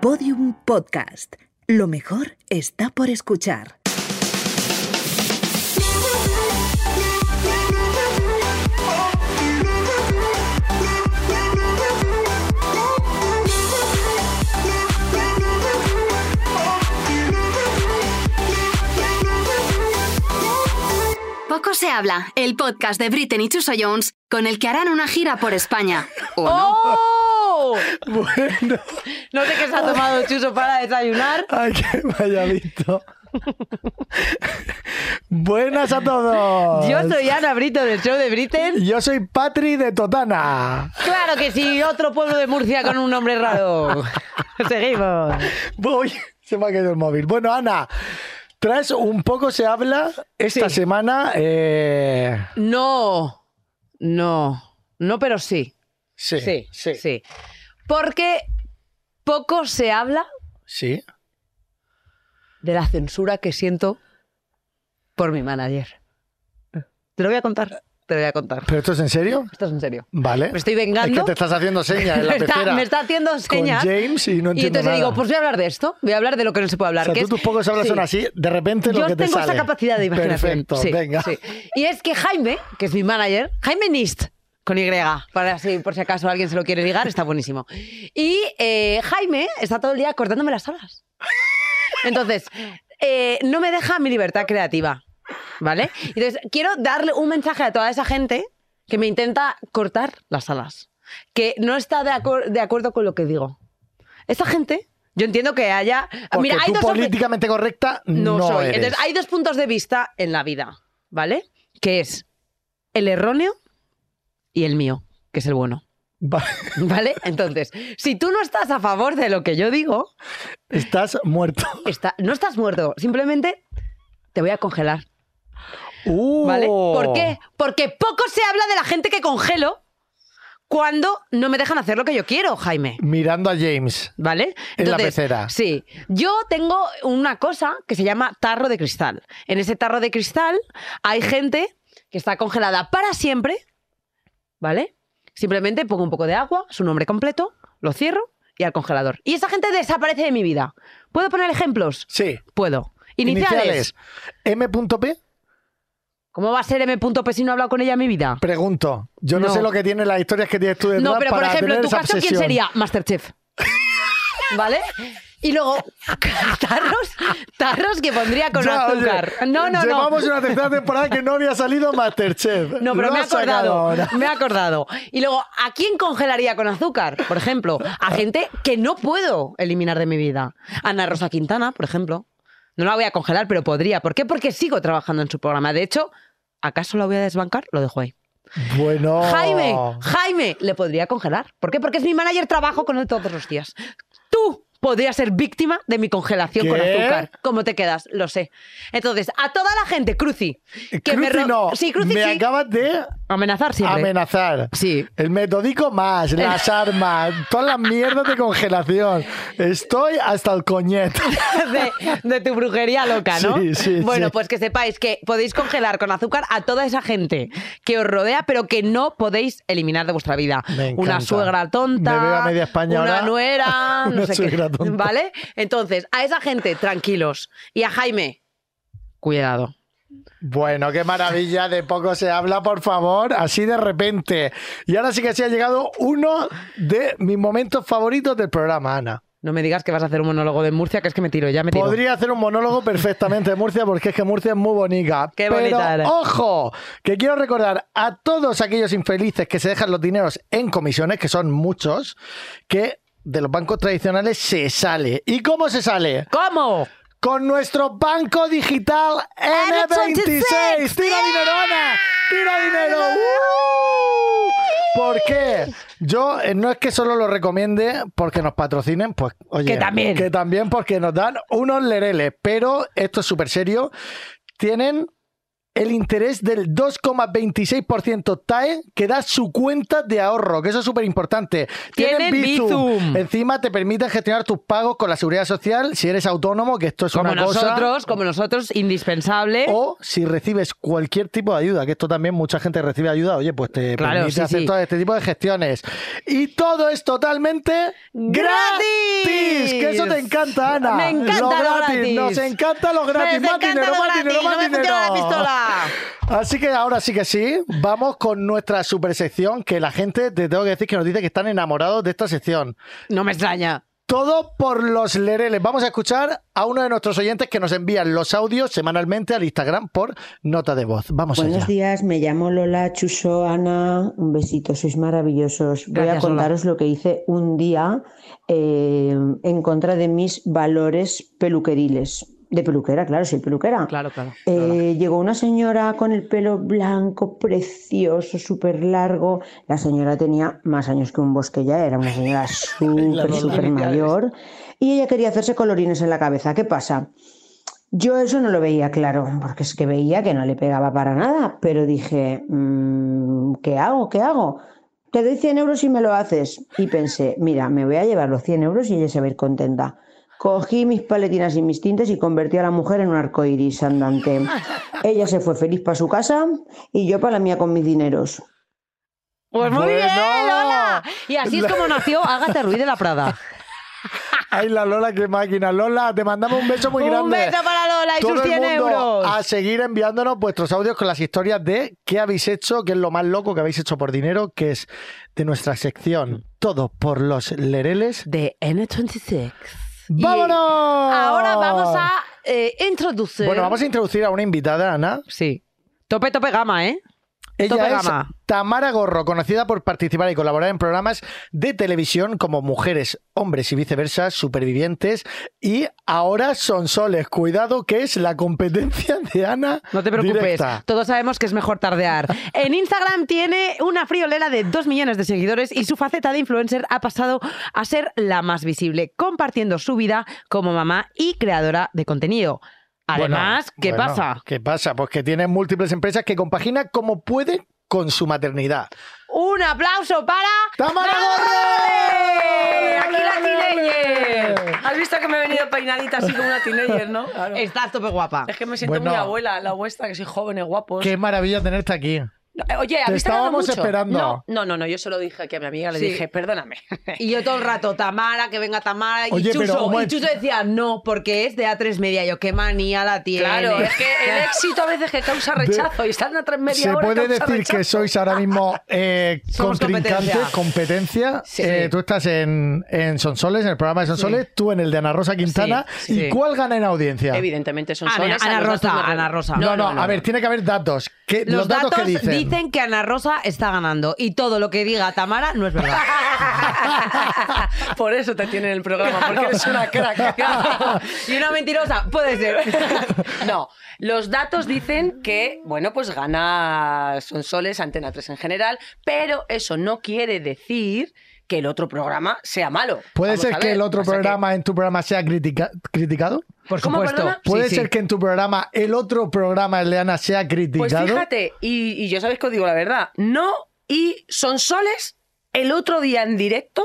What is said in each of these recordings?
Podium Podcast. Lo mejor está por escuchar. Poco se habla, el podcast de Britney y Chuso Jones, con el que harán una gira por España. ¿O no? ¡Oh! Bueno, No sé qué se ha tomado Chuso para desayunar. ay, que me haya visto. Buenas a todos. Yo soy Ana Brito del show de Britten. Yo soy Patri de Totana. Claro que sí, otro pueblo de Murcia con un nombre raro. Seguimos. Voy, se me ha caído el móvil. Bueno, Ana, traes un poco se habla esta Sí. semana. eh, No, no, no, pero sí. sí, Sí, sí, sí. Porque poco se habla sí. de la censura que siento por mi manager. Te lo voy a contar, te lo voy a contar. ¿Pero esto es en serio? Esto es en serio. Vale. Me estoy vengando. Es que te estás haciendo señas en la me, está, pecera. me está haciendo señas. Con James y no Y entiendo entonces nada. digo, pues voy a hablar de esto. Voy a hablar de lo que no se puede o hablar. sea, que tú es- tus pocos hablas sí. son así, de repente lo Yo que te tengo sale. esa capacidad de imaginación. Perfecto, Sí, venga. sí. Y es que Jaime, que es mi manager, Jaime Nist, con Y, para así, por si acaso alguien se lo quiere ligar, está buenísimo. Y eh, Jaime está todo el día cortándome las alas. Entonces, eh, no me deja mi libertad creativa. ¿Vale? Entonces, quiero darle un mensaje a toda esa gente que me intenta cortar las alas. Que no está de, acor- de acuerdo con lo que digo. Esa gente, yo entiendo que haya. Porque Mira, hay tú dos políticamente correcta no, no, soy. eres. Entonces, hay dos puntos de vista en la vida, ¿vale? Que es el erróneo y el mío, que es el bueno. Va- ¿Vale? Entonces, si tú no estás a favor de lo que yo digo, Estás muerto. está- no estás muerto. Simplemente te voy a congelar. Uh. ¿Vale? ¿Por qué? Porque poco se habla de la gente que congelo cuando no me dejan hacer lo que yo quiero, Jaime. Mirando a James. ¿Vale? En la pecera. Sí. Yo tengo una cosa que se llama tarro de cristal. En ese tarro de cristal hay gente que está congelada para siempre, ¿vale? Simplemente pongo un poco de agua, su nombre completo, lo cierro y al congelador. Y esa gente desaparece de mi vida. ¿Puedo poner ejemplos? Sí. Puedo. Iniciales. M.P. ¿Cómo va a ser M.P si no he hablado con ella en mi vida? Pregunto. Yo no, No. sé lo que tiene las historias que tienes tú detrás No, pero por ejemplo, en tu caso, ¿quién sería? Masterchef. ¿Vale? Y luego, tarros, tarros que pondría con Ya, oye, azúcar. no, no, no. Llevamos una tercera temporada que no había salido Masterchef. No, pero Lo me he acordado. Me he acordado. Y luego, ¿a quién congelaría con azúcar? Por ejemplo, a gente que no puedo eliminar de mi vida. Ana Rosa Quintana, por ejemplo. No la voy a congelar, pero podría. ¿Por qué? Porque sigo trabajando en su programa. De hecho, ¿acaso la voy a desbancar? Lo dejo ahí. Bueno. Jaime, Jaime, le podría congelar. ¿Por qué? Porque es mi manager, trabajo con él todos los días. Tú podrías ser víctima de mi congelación con azúcar. ¿Cómo te quedas? Lo sé. Entonces, a toda la gente, Cruci, que me, Cruci ro- no. Sí, Cruci me sí. acabas de Amenazar siempre. amenazar. Sí. El metódico más, las armas, todas las mierdas de congelación. Estoy hasta el coñete. de, de tu brujería loca, ¿no? Sí, sí, bueno, sí. pues que sepáis que podéis congelar con azúcar a toda esa gente que os rodea, pero que no podéis eliminar de vuestra vida. Me Una suegra tonta, Me veo a media España una ahora. nuera, no Una sé suegra qué. tonta. ¿Vale? Entonces, a esa gente, tranquilos. Y a Jaime, cuidado. Bueno, qué maravilla, de poco se habla, por favor, así de repente. Y ahora sí que sí ha llegado uno de mis momentos favoritos del programa, Ana. No me digas que vas a hacer un monólogo de Murcia, que es que me tiro, ya me tiro. Podría hacer un monólogo perfectamente de Murcia porque es que Murcia es muy bonita. Qué Pero, bonita eres. ojo, que quiero recordar a todos aquellos infelices que se dejan los dineros en comisiones, que son muchos, que de los bancos tradicionales se sale. ¿Y cómo se sale? ¿Cómo? Con nuestro banco digital N26. N26. ¡Tira dinero, Ana! ¡Tira dinero! ¡Uh! ¿Por qué? Yo eh, no es que solo lo recomiende porque nos patrocinen, pues oye, Que también. que también porque nos dan unos lereles, pero esto es súper serio. Tienen el interés del 2,26% TAE que da su cuenta de ahorro, que eso es súper importante. Tienen Bizum. Encima te permite gestionar tus pagos con la seguridad social si eres autónomo, que esto es Como una cosa. nosotros, como nosotros, indispensable. O si recibes cualquier tipo de ayuda, que esto también mucha gente recibe ayuda, oye, pues te Claro, permite sí, hacer sí. todo este tipo de gestiones. Y todo es totalmente gratis. gratis! Que eso te encanta, Ana. Me encanta lo lo gratis. gratis. Nos encanta lo gratis. Me más encanta dinero, lo más gratis. dinero, más No me dinero. funciona la pistola. Así que ahora sí que sí, vamos con nuestra super sección que la gente, te tengo que decir que nos dice que están enamorados de esta sección. No me extraña. Todo por los lereles. Vamos a escuchar a uno de nuestros oyentes que nos envían los audios semanalmente al Instagram por nota de voz. Vamos Buenos allá. días, me llamo Lola Chuso, Ana, un besito, sois maravillosos. Voy Gracias, a contaros lo que hice un día eh, en contra de mis valores peluqueriles. De peluquera, claro, soy peluquera. Claro, claro. Eh, llegó una señora con el pelo blanco, precioso, súper largo. La señora tenía más años que un bosque ya, era una señora súper, súper mayor. Y ella quería hacerse colorines en la cabeza. ¿Qué pasa? Yo eso no lo veía claro, porque es que veía que no le pegaba para nada, pero dije, mm, ¿qué hago? ¿Qué hago? Te doy 100 euros y me lo haces. Y pensé, mira, me voy a llevar los 100 euros y ella se va a ir contenta. Cogí mis paletinas y mis tintes y convertí a la mujer en un arco iris andante. Ella se fue feliz para su casa y yo para la mía con mis dineros. Pues muy Bueno. bien, Lola. Y así es como nació Ágata Ruiz de la Prada. Ay, la Lola, qué máquina. Lola, te mandamos un beso muy Un grande. beso para Lola y Todo sus el 100 mundo euros. A seguir enviándonos vuestros audios con las historias de qué habéis hecho, qué es lo más loco que habéis hecho por dinero, que es de nuestra sección Todo por los Lereles. De N26. ¡Vámonos! Ahora vamos a eh, introducir. Bueno, vamos a introducir a una invitada, Ana. Sí. Tope, tope gama, ¿eh? Ella es. Tamara Gorro, conocida por participar y colaborar en programas de televisión como Mujeres, Hombres y Viceversa, Supervivientes y ahora Son Soles. Cuidado que es la competencia de Ana. No te preocupes, directa. todos sabemos que es mejor tardear. En Instagram tiene una friolera de 2 millones de seguidores y su faceta de influencer ha pasado a ser la más visible, compartiendo su vida como mamá y creadora de contenido. Además, Bueno, ¿qué bueno, pasa? ¿Qué pasa? Pues que tiene múltiples empresas que compagina como puede con su maternidad. Un aplauso para ¡Tamara. Gorro! Aquí la teenager. Has visto que me he venido peinadita así como una teenager, ¿no? Claro. Estás tope guapa. Es que me siento Bueno. muy abuela, la vuestra, que soy joven y guapos. Qué maravilla tenerte aquí. Oye, Te ¿habéis tardado estábamos mucho? esperando. No, no, no, no, yo se lo dije aquí a mi amiga, le Sí. dije, perdóname. Y yo todo el rato, Tamara, que venga Tamara. Y, Oye, pero, Chuso, y. Chuso decía, no, porque es de A3 Media. Yo, qué manía la tiene. Claro, es que el éxito a veces que causa rechazo y estar en tres media Se hora puede causa decir que sois ahora mismo eh, Somos contrincantes, competencia. competencia. Sí. Eh, tú estás en, en Sonsoles, en el programa de Sonsoles, tú en el de Ana Rosa Quintana. Sí, sí. ¿Y cuál gana en audiencia? Evidentemente son Ana- soles. Ana a los datos Rosa, me- Ana Rosa. No, no, a ver, tiene que haber datos. ¿Qué- Los, datos, que dicen. Que Ana Rosa está ganando y todo lo que diga Tamara no es verdad. Por eso te tienen el programa, porque eres una crack. y una mentirosa, puede ser. No, los datos dicen que, bueno, pues gana Sonsoles, Antena 3 en general, pero eso no quiere decir que el otro programa sea malo. ¿Puede Vamos ser que el otro programa en tu programa sea critica- criticado? Por ¿Cómo, supuesto. ¿Puede Sí, sí. ser que en tu programa el otro programa, el de Ana, sea Pues criticado? fíjate, y, y yo sabéis que os digo la verdad, no, y Sonsoles, el otro día en directo,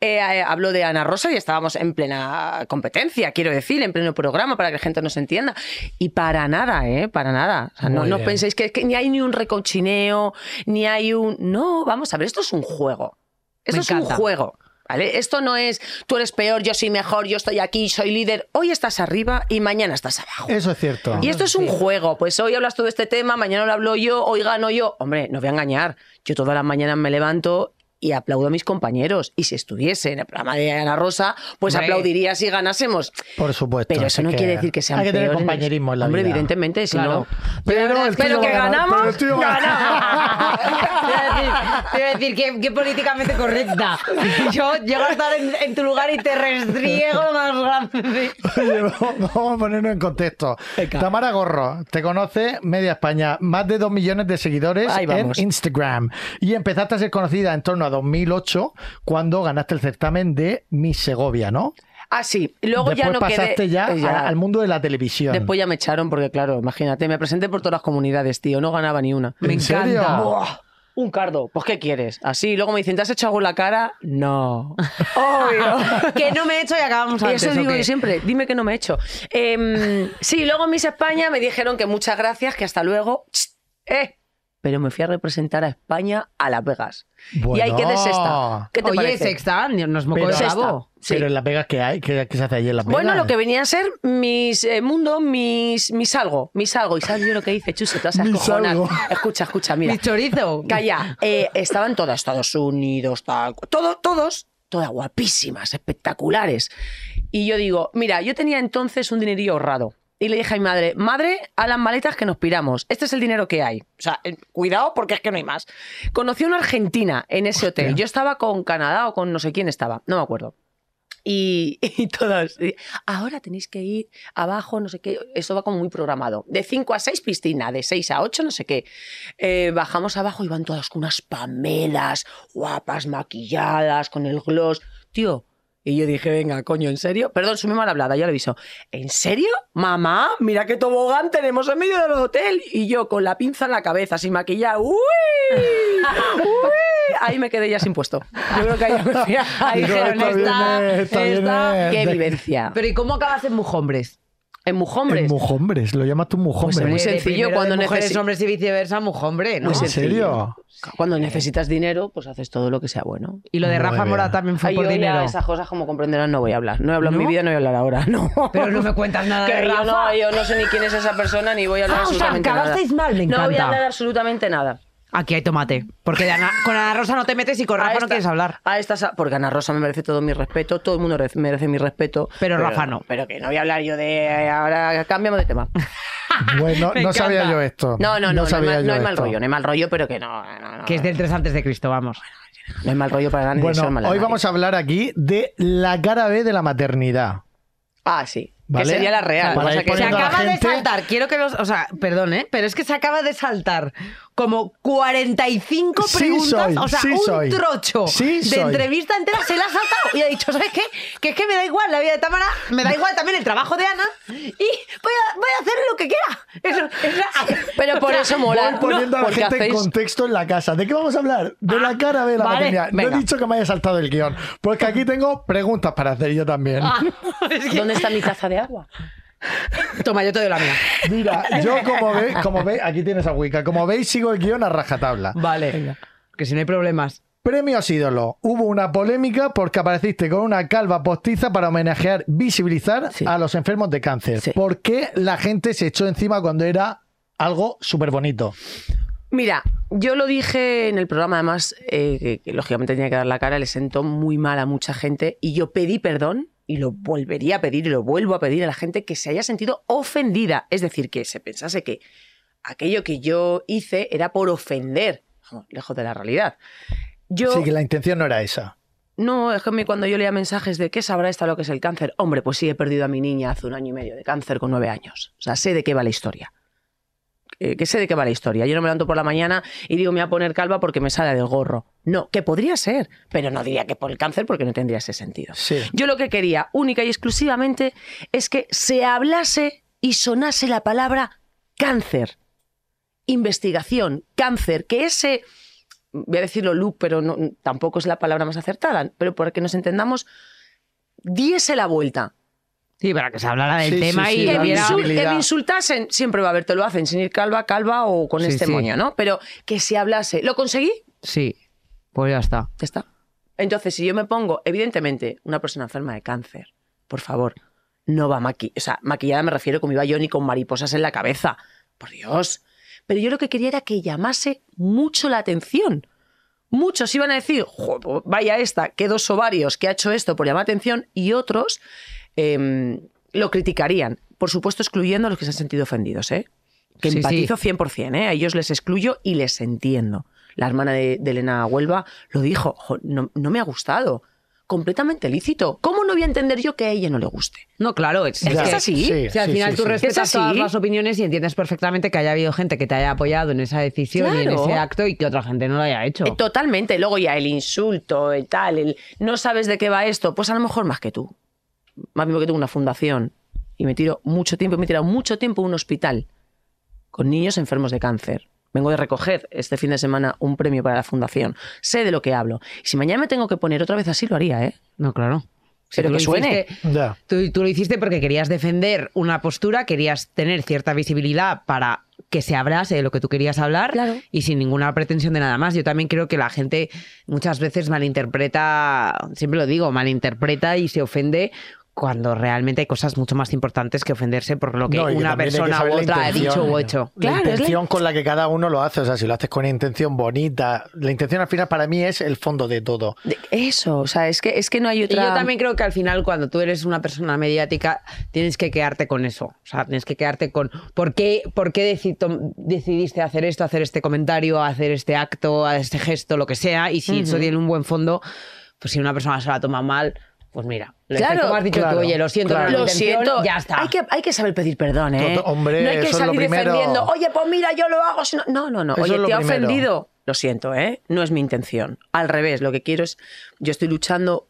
eh, eh, habló de Ana Rosa y estábamos en plena competencia, quiero decir, en pleno programa para que la gente nos entienda. Y para nada, ¿eh? Para nada. O sea, no, penséis que, que ni hay ni un recochineo, ni hay un... No, vamos a ver, esto es un juego. Esto Me es un juego. ¿Vale? Esto no es tú eres peor, yo soy mejor, yo estoy aquí, soy líder. Hoy estás arriba y mañana estás abajo. Eso es cierto. Y esto es un juego. Pues hoy hablas tú de este tema, mañana lo hablo yo, hoy gano yo. Hombre, no voy a engañar. Yo todas las mañanas me levanto y aplaudo a mis compañeros. Y si estuviese en el programa de Ana Rosa, pues Hombre. aplaudiría si ganásemos. Por supuesto. Pero eso no que quiere decir que sean Hay que tener peores. compañerismo en la Hombre, vida. evidentemente, si Claro. no. Pero, el Pero tuyo que ganamos, pero el a ganar. Te iba a decir, que, que políticamente correcta. Yo llego a estar en, en tu lugar y te restriego lo más grande. Oye, vamos a ponernos en contexto. Tamara Gorro, te conoce media España, más de dos millones de seguidores en. Instagram. Y empezaste a ser conocida en torno a 2008, cuando ganaste el certamen de Miss Segovia, ¿no? Ah, sí. Luego Después ya no pasaste quedé. ya, eh, a- al mundo de la televisión. Después ya me echaron porque, claro, imagínate, me presenté por todas las comunidades, tío. No ganaba ni una. ¿En Me serio? encanta. Buah, un cardo. Pues, ¿qué quieres? Así. Luego me dicen, ¿te has hecho algo en la cara? No. Obvio. Que no me he hecho y acabamos Y antes. eso ¿o digo yo siempre, dime que no me he hecho. Em, sí, luego Miss España me dijeron que muchas gracias, que hasta luego. Eh, pero me fui a representar a España a Las Vegas. Y ahí quedé sexta. ¿Qué te Oye, parece? sexta, nos mocó Pero- de Sexta. Sí. Pero en Las Vegas, ¿qué hay? ¿Qué, qué se hace allí en Las Vegas? Bueno, lo que venía a ser mis eh, mundo, mis, mis algo, mis algo. ¿Y sabes yo lo que dice, esas Mis cojonas. algo. Escucha, escucha, mira. Mi chorizo. Calla, eh, estaban todas, Estados Unidos, tal, todo, todos, todas guapísimas, espectaculares. Y yo digo, mira, yo tenía entonces un dinerillo ahorrado. Y le dije a mi madre, madre, a las maletas que nos piramos. Este es el dinero que hay. O sea, eh, cuidado porque es que no hay más. Conocí a una argentina en ese hotel. Yo estaba con Canadá o con no sé quién estaba, no me acuerdo. Y, y todas, ahora tenéis que ir abajo, no sé qué, eso va como muy programado. De 5 a 6 piscina, de 6 a 8 no sé qué. Eh, bajamos abajo y van todas con unas pamelas, guapas, maquilladas, con el gloss. Tío, y yo dije, venga, coño, ¿en serio? Perdón, soy muy mal hablada, ya lo aviso. ¿En serio? Mamá, mira qué tobogán tenemos en medio del hotel. Y yo con la pinza en la cabeza, sin maquillar. ¡Uy! ¡Uy! Ahí me quedé ya sin puesto. Yo creo que ahí me fui a- Ahí Digo, dijeron, esta- esta- eh. ¡Qué vivencia! Pero ¿y cómo acabas en Mujombres? En Mujombres. En Mujombres, lo llamas tú Mujombres. Pues muy sencillo, cuando de mujeres, necesi- hombres y viceversa, Mujombre, ¿no? ¿En serio? Cuando necesitas dinero, pues haces todo lo que sea bueno. Y lo de Muy Rafa. Mora también fue Ay, por yo ya dinero. esas cosas, como comprenderán, no voy a hablar. No he hablado en mi vida, no voy a hablar ahora. No. Pero no me cuentas nada Que de yo, Rafa. no, yo no sé ni quién es esa persona, ni voy a hablar Ah, o sea, absolutamente acabasteis nada. mal, me No voy a encanta. hablar absolutamente nada. Aquí hay tomate. Porque de Ana- con Ana Rosa no te metes y con A Rafa no esta- quieres hablar. A estas, porque Ana Rosa me merece todo mi respeto, todo el mundo merece- merece mi respeto. Pero Rafa no. Pero que no voy a hablar yo de. Ahora cambiamos de tema. Bueno, Me no sabía yo esto. No, no, no, no, hay, sabía mal, no yo hay mal esto. rollo, no hay mal rollo, pero que no. no, no, Que es del 3 antes de Cristo, vamos. No hay mal rollo para nada. ni Bueno, hoy vamos a hablar aquí de la cara B de la maternidad. Ah, sí. ¿Vale? Que sería la real. Para Lo que pasa ir que- Se poniendo a la acaba de gente- saltar, quiero que los. O sea, perdón, ¿eh? Pero es que se acaba de saltar como 45 Sí preguntas. soy, o sea, sí un soy. trocho Sí de soy. entrevista entera se la ha saltado y ha dicho, ¿sabes qué? Que es que me da igual la vida de Tamara, me da igual también el trabajo de Ana y voy a, voy a hacer lo que quiera. Eso, Pero por o sea, eso mola. Voy poniendo a la gente en contexto en la casa. ¿De qué vamos a hablar? De la cara B de la vale, maternidad. No venga. he dicho que me haya saltado el guion. Porque aquí tengo preguntas para hacer yo también. Ah, es que- ¿Dónde está mi taza de agua? Toma, yo te doy la mía. Mira, yo como veis, como veis, aquí tienes a Wicca. Como veis, sigo el guion a rajatabla. Vale. Que si no hay problemas. Premios ídolo. Hubo una polémica porque apareciste con una calva postiza para homenajear, visibilizar Sí. a los enfermos de cáncer. Sí. ¿Por qué la gente se echó encima cuando era algo súper bonito? Mira, yo lo dije en el programa, además, eh, que, que lógicamente tenía que dar la cara, le sentó muy mal a mucha gente y yo pedí perdón y lo volvería a pedir y lo vuelvo a pedir a la gente que se haya sentido ofendida. Es decir, que se pensase que aquello que yo hice era por ofender, Vamos, lejos de la realidad. Yo, Sí, que la intención no era esa. no, es que cuando yo leía mensajes de ¿qué sabrá esta lo que es el cáncer? Hombre, pues sí, he perdido a mi niña hace un año y medio de cáncer con nueve años. O sea, sé de qué va la historia. Eh, que sé de qué va la historia. Yo no me levanto por la mañana y digo me voy a poner calva porque me sale del gorro. No, que podría ser, pero no diría que por el cáncer porque no tendría ese sentido. Sí. Yo lo que quería, única y exclusivamente, es que se hablase y sonase la palabra cáncer. Investigación, cáncer, que ese, voy a decirlo look, pero no, tampoco es la palabra más acertada, pero para que nos entendamos, diese la vuelta. Sí, para que se hablara del Sí, tema sí, sí, y Que me insultasen, siempre va a haber, te lo hacen sin ir calva, calva o con Sí, este sí. moño, ¿no? Pero que se hablase. ¿Lo conseguí? Sí, pues ya está. Ya está. Entonces, si yo me pongo, evidentemente, una persona enferma de cáncer, por favor, no va maquillada. O sea, maquillada me refiero como iba yo ni con mariposas en la cabeza. Por Dios. Pero yo lo que quería era que llamase mucho la atención. Muchos iban a decir, "Jo, pues vaya esta, qué dos ovarios, que ha hecho esto por llamar atención, y otros em, lo criticarían. Por supuesto, excluyendo a los que se han sentido ofendidos, ¿eh? Que Sí, sí. empatizo 100%, ¿eh? A ellos les excluyo y les entiendo. La hermana de, de Elena Huelva lo dijo, "Jo, no, no me ha gustado. Completamente lícito. ¿Cómo no voy a entender yo que a ella no le guste? No, claro, es, Es que es así. Sí, Si al sí, final sí, tú sí. respetas Es así. todas las opiniones y entiendes perfectamente que haya habido gente que te haya apoyado en esa decisión y en Claro. ese acto y que otra gente no lo haya hecho. Eh, Totalmente. Luego ya el insulto, el tal, el no sabes de qué va esto, pues a lo mejor más que tú. Más mismo que tengo una fundación y me tiro mucho tiempo, me he tirado mucho tiempo en un hospital con niños enfermos de cáncer. Vengo de recoger este fin de semana un premio para la fundación. Sé de lo que hablo. Si mañana me tengo que poner otra vez así, lo haría, ¿eh? No, claro. Si Pero que suene. hiciste- Ya. Tú, tú lo hiciste porque querías defender una postura, querías tener cierta visibilidad para que se hablase de lo que tú querías hablar Claro. y sin ninguna pretensión de nada más. Yo también creo que la gente muchas veces malinterpreta, siempre lo digo, malinterpreta y se ofende cuando realmente hay cosas mucho más importantes que ofenderse por lo que No, y una que persona u otra ha dicho o ¿no? hecho. La Claro, es la- intención con la que cada uno lo hace, o sea, si lo haces con una intención bonita, la intención al final para mí es el fondo de todo. Eso, o sea, es que, es que no hay Y otra... yo también creo que al final, cuando tú eres una persona mediática, tienes que quedarte con eso. O sea, tienes que quedarte con por qué, por qué decidiste hacer esto, hacer este comentario, hacer este acto, este gesto, lo que sea. Y si eso tiene un buen fondo, pues si una persona se la toma mal, pues mira, lo Claro, como has dicho claro, tú, oye, lo siento, claro. no Lo siento, ya está. Hay que, hay que saber pedir perdón, ¿eh? Todo- hombre, no hay que eso es lo salir defendiendo, oye, pues mira, yo lo hago. si no-". No, no, no. Eso Oye, te ha primero. ofendido. Lo siento, ¿eh? No es mi intención. Al revés, lo que quiero es. Yo estoy luchando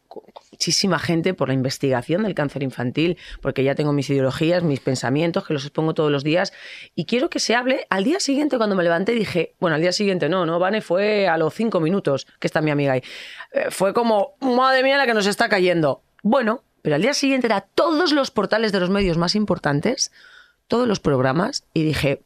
muchísima gente por la investigación del cáncer infantil, porque ya tengo mis ideologías, mis pensamientos, que los expongo todos los días, y quiero que se hable. Al día siguiente, cuando me levanté, dije, bueno, al día siguiente no, no, Vane, fue a los cinco minutos, que está mi amiga ahí. Eh, fue como, madre mía, la que nos está cayendo. Bueno, pero al día siguiente era todos los portales de los medios más importantes, todos los programas, y dije,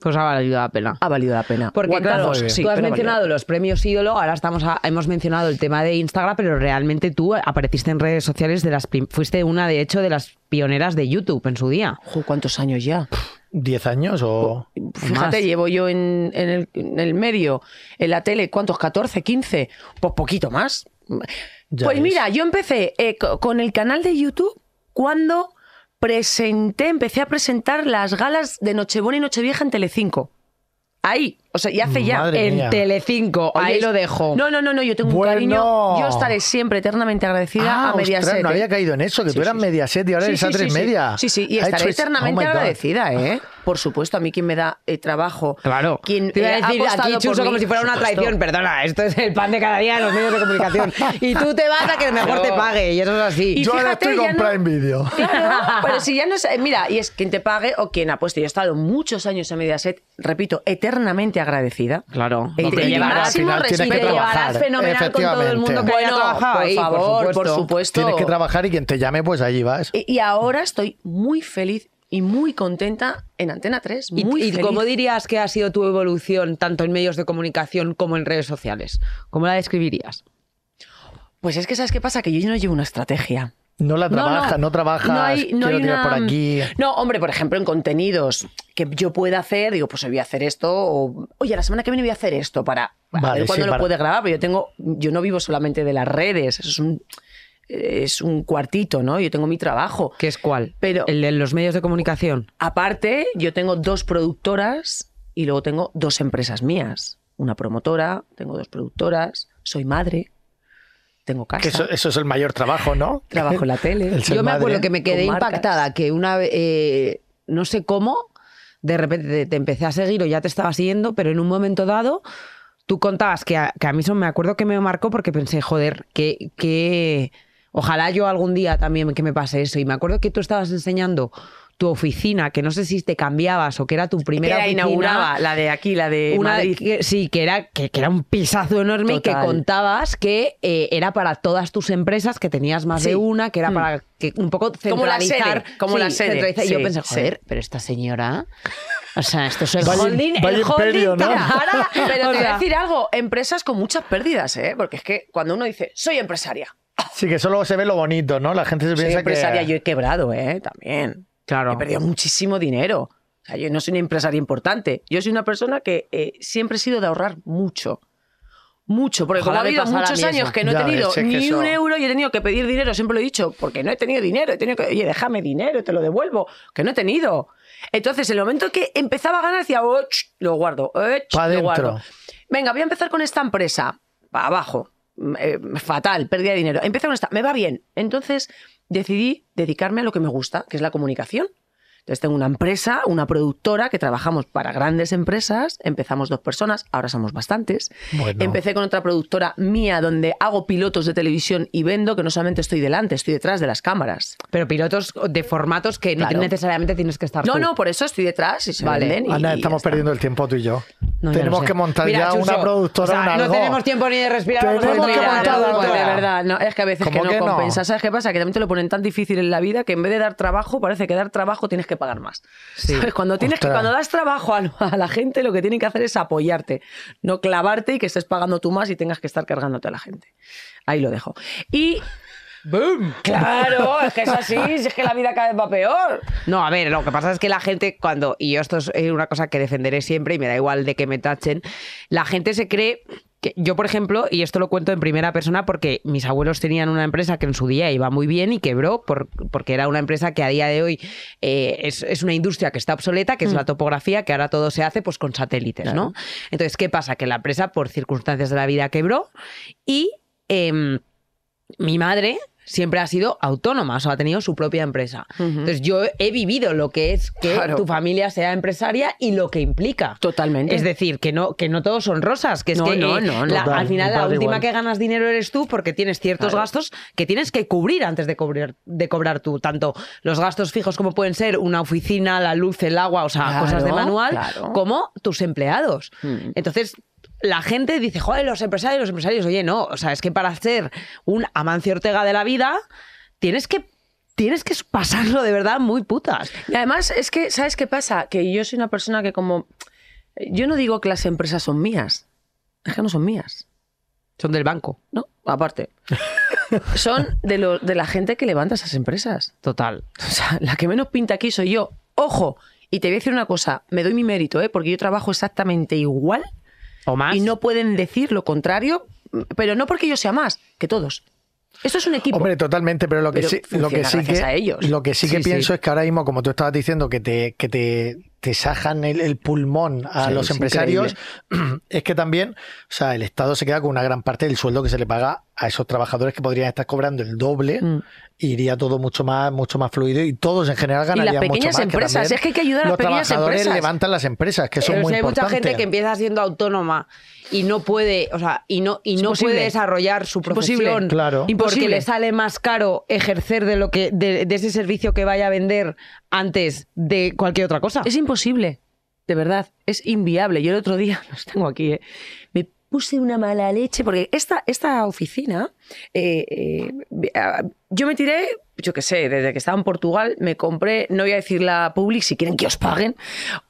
Pues ha valido la pena. ha valido la pena. Porque claro, sí, tú has mencionado los premios ídolo, ahora estamos a- hemos mencionado el tema de Instagram, pero realmente tú apareciste en redes sociales de las fuiste una de hecho de las pioneras de YouTube en su día. Ojo, ¿Cuántos años ya? ¿10 años o...? Fíjate, Más. llevo yo en, en el, en el medio, en la tele, ¿cuántos? ¿14, 15? Pues poquito más. Ya pues ves. mira, yo empecé eh, co- con el canal de YouTube cuando presenté, empecé a presentar las galas de Nochebuena y Nochevieja en Telecinco. Ahí, o sea, y hace ya. Madre en mía. Telecinco, Oye, ahí lo dejo. No, no, no, no, yo tengo un cariño. Yo estaré siempre eternamente agradecida Ah, a Mediaset. ostras, no ¿eh? había caído en eso, que Sí, tú eras. Mediaset y ahora Sí, eres sí, A3 sí, sí. Media. Sí, sí, y Ha estaré hecho es- eternamente oh my God. agradecida, ¿eh? Por supuesto, a mí quien me da eh, trabajo. Claro. Quien Te iba eh, a ha decir apostado aquí, por Chuso, mí, como si fuera por una supuesto. traición. Perdona, esto es el pan de cada día en los medios de comunicación. Y tú te vas a que mejor te pague, y eso es así. Y Yo ahora fíjate, estoy ya con no- Prime Video. Claro, pero si ya no es. eh, Mira, y es quien te pague o quien apueste. Yo he estado muchos años en Mediaset, repito, eternamente agradecida. Claro. Y Y te llevarás- llevarás, al final tienes y que te llevarás trabajar. fenomenal con todo el mundo que haya Bueno, trabajado por favor, por supuesto. supuesto. Tienes que trabajar y quien te llame, pues allí vas. Y, y ahora estoy muy feliz y muy contenta en Antena 3. ¿Y, Muy y feliz. cómo dirías que ha sido tu evolución tanto en medios de comunicación como en redes sociales? ¿Cómo la describirías? Pues es que, ¿sabes qué pasa? Que yo no llevo una estrategia. No la trabajas, no, trabajas, No hay, no quiero hay tirar una- por aquí. No, hombre, por ejemplo, en contenidos que yo pueda hacer, digo, pues hoy voy a hacer esto, o oye, la semana que viene voy a hacer esto para a Vale, ver cuándo sí, lo para- puede grabar, pero yo tengo, yo no vivo solamente de las redes, eso es un es un cuartito, ¿no? Yo tengo mi trabajo. ¿Qué es cuál? Pero- ¿El de los medios de comunicación? Aparte, yo tengo dos productoras y luego tengo dos empresas mías. Una promotora, tengo dos productoras, soy madre, tengo casa, eso, eso es el mayor trabajo, ¿no? trabajo en la tele. El Yo me madre. acuerdo que me quedé impactada que una vez, eh, no sé cómo, de repente te, te empecé a seguir o ya te estaba siguiendo, pero en un momento dado tú contabas que a, que a mí eso me acuerdo que me marcó porque pensé, joder, que, que ojalá yo algún día también que me pase eso. Y me acuerdo que tú estabas enseñando tu oficina, que no sé si te cambiabas o que era tu primera que la oficina. inauguraba, la de aquí, la de Una Madrid. que- sí, que era, que, que era un pisazo enorme y que contabas que eh, era para todas tus empresas, que tenías más de una, que era Mm. para que un poco Como la centralizar. sede, como la sede, centralizar. Y yo pensé, sí. joder, pero esta señora... O sea, esto es el Vaya- holding, el holding imperio, ¿no? Pero te voy a decir algo, empresas con muchas pérdidas, ¿eh? Porque es que cuando uno dice, soy empresaria, Sí, que solo se ve lo bonito, ¿no? La gente se soy piensa empresaria, que... yo he quebrado, ¿eh? También. Claro. He perdido muchísimo dinero. O sea, yo no soy una empresaria importante. Yo soy una persona que eh, siempre he sido de ahorrar mucho. Mucho, porque Ojalá como ha habido muchos años que no he Ya tenido ves, es que ni eso- un euro y he tenido que pedir dinero, siempre lo he dicho, porque no he tenido dinero, he tenido que, oye, déjame dinero, te lo devuelvo, que no he tenido. Entonces, en el momento que empezaba a ganar, decía, "Och", lo guardo, "Och", Pa' lo dentro. guardo. Venga, voy a empezar con esta empresa. Va abajo. Mm, eh, fatal, pérdida de dinero. Empiezo con esta, me va bien. Entonces decidí dedicarme a lo que me gusta, que es la comunicación. Entonces tengo una empresa, una productora que trabajamos para grandes empresas. Empezamos dos personas, ahora somos bastantes. Bueno. Empecé con otra productora mía donde hago pilotos de televisión y vendo, que no solamente estoy delante, estoy detrás de las cámaras. Pero pilotos de formatos que no Claro. necesariamente tienes que estar No, tú. no, por eso estoy detrás y se Vale. venden. y- Ana, y estamos perdiendo el tiempo tú y yo. No, Tenemos lo sé. que montar Mira, ya Chuso, una productora o sea, en No algo. tenemos tiempo ni de respirar. Tenemos que montar no, pues de verdad, no, es que a veces que ¿Cómo no que no? compensa. ¿Sabes qué pasa? Que también te lo ponen tan difícil en la vida que en vez de dar trabajo, parece que dar trabajo tienes que pagar más. Sí. ¿Sabes? Cuando, tienes que, cuando das trabajo a, a la gente, lo que tienen que hacer es apoyarte, no clavarte y que estés pagando tú más y tengas que estar cargándote a la gente. Ahí lo dejo. Y. ¡Boom! Claro, es que es así, si es que la vida cada vez va peor. No, a ver, lo que pasa es que la gente cuando, y yo esto es una cosa que defenderé siempre y me da igual de que me tachen, la gente se cree que yo, por ejemplo, y esto lo cuento en primera persona porque mis abuelos tenían una empresa que en su día iba muy bien y quebró por- porque era una empresa que a día de hoy eh, es, es una industria que está obsoleta, que es la topografía, que ahora todo se hace pues con satélites, ¿no? Entonces, ¿qué pasa? Que la empresa por circunstancias de la vida quebró y... em, mi madre siempre ha sido autónoma, o sea, ha tenido su propia empresa. Entonces yo he vivido lo que es que Claro. tu familia sea empresaria y lo que implica. Totalmente. Es decir, que no, que no todos son rosas, que es No, que no, eh, no, la- al final la última igual. que ganas dinero eres tú porque tienes ciertos Claro. gastos que tienes que cubrir antes de cobrar, de cobrar tú. Tanto los gastos fijos como pueden ser una oficina, la luz, el agua, o sea, Claro, cosas de manual, como tus empleados. Mm. Entonces, la gente dice, joder, los empresarios, los empresarios, oye, no, o sea, es que para ser un Amancio Ortega de la vida, tienes que, tienes que pasarlo de verdad muy putas. Y además, es que, ¿sabes qué pasa? Que yo soy una persona que como... Yo no digo que las empresas son mías. Es que no son mías. Son del banco. ¿no? Aparte. Son de, lo- de la gente que levanta esas empresas. Total. O sea, la que menos pinta aquí soy yo. Ojo, y te voy a decir una cosa, me doy mi mérito, ¿eh? porque yo trabajo exactamente igual O más. y no pueden decir lo contrario, pero no porque yo sea más, que todos. Esto es un equipo. Hombre, totalmente, pero lo que Pero sí, lo que sí que, a ellos. lo que sí que Sí, sí. pienso es que ahora mismo, como tú estabas diciendo, que te, que te, te sajan el, el pulmón a Sí, los es empresarios, es que también, o sea, el Estado se queda con una gran parte del sueldo que se le paga a esos trabajadores que podrían estar cobrando el doble, Mm. y iría todo mucho más, mucho más fluido y todos en general Y las ganarían mucho pequeñas más. empresas, también es que hay que ayudar a las los pequeñas trabajadores empresas. levantan las empresas, que Pero muy si hay mucha gente que empieza siendo autónoma y no puede, o sea, y no, y no puede desarrollar su profesión Claro. porque Imposible. le sale más caro ejercer de lo que de, de ese servicio que vaya a vender antes de cualquier otra cosa. Es imposible, de verdad, es inviable. Yo el otro día, los tengo aquí, ¿eh? me puse una mala leche, porque esta, esta oficina, eh, eh, yo me tiré, yo qué sé, desde que estaba en Portugal, me compré, no voy a decir la public, si quieren que os paguen,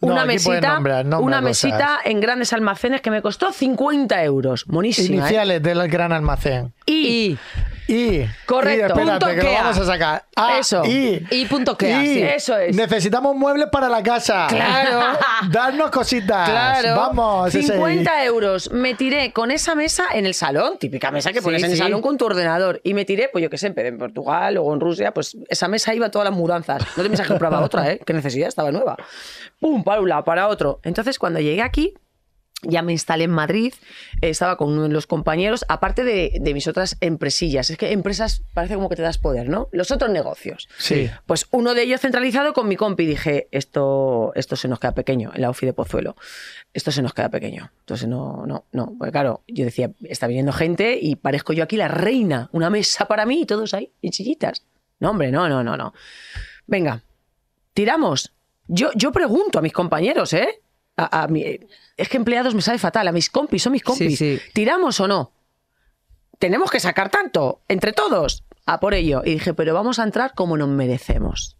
una mesita, nombrar, una cosas. mesita en grandes almacenes que me costó 50 euros. Monísima. ¿eh? Iniciales del gran almacén. Y, Y, Correcto. y espérate, Punto que lo vamos a sacar. Ah, Eso. Y, Y punto y sí, eso es. Necesitamos muebles para la casa. Claro. Darnos cositas. Claro. Vamos. ese- 50 euros. Me tiré con esa mesa en el salón, típica mesa que Sí, pones en el sí. salón con tu ordenador. Y me tiré, pues yo qué sé, en Portugal o en Rusia, pues esa mesa iba a todas las mudanzas. No te piensas que compraba otra, ¿eh? Qué necesidad, estaba nueva. Pum, para un lado, para otro. Entonces, cuando llegué aquí, ya me instalé en Madrid, eh, estaba con uno de los compañeros, aparte de, de mis otras empresillas. Es que empresas parece como que te das poder, ¿no? Los otros negocios. Sí. Pues uno de ellos centralizado con mi compi. Dije, esto, esto se nos queda pequeño, en la OFI de Pozuelo. Esto se nos queda pequeño. Entonces, no, no, no. Porque claro, yo decía, está viniendo gente y parezco yo aquí la reina. Una mesa para mí y todos ahí, en sillitas. No, hombre, no, no, no, no. Venga, tiramos. Yo, yo pregunto a mis compañeros, ¿eh? A, a mi- es que empleados me sale fatal. A mis compis, son mis compis. Sí, sí. ¿Tiramos o no? Tenemos que sacar tanto, entre todos, a por ello. Y dije, pero vamos a entrar como nos merecemos.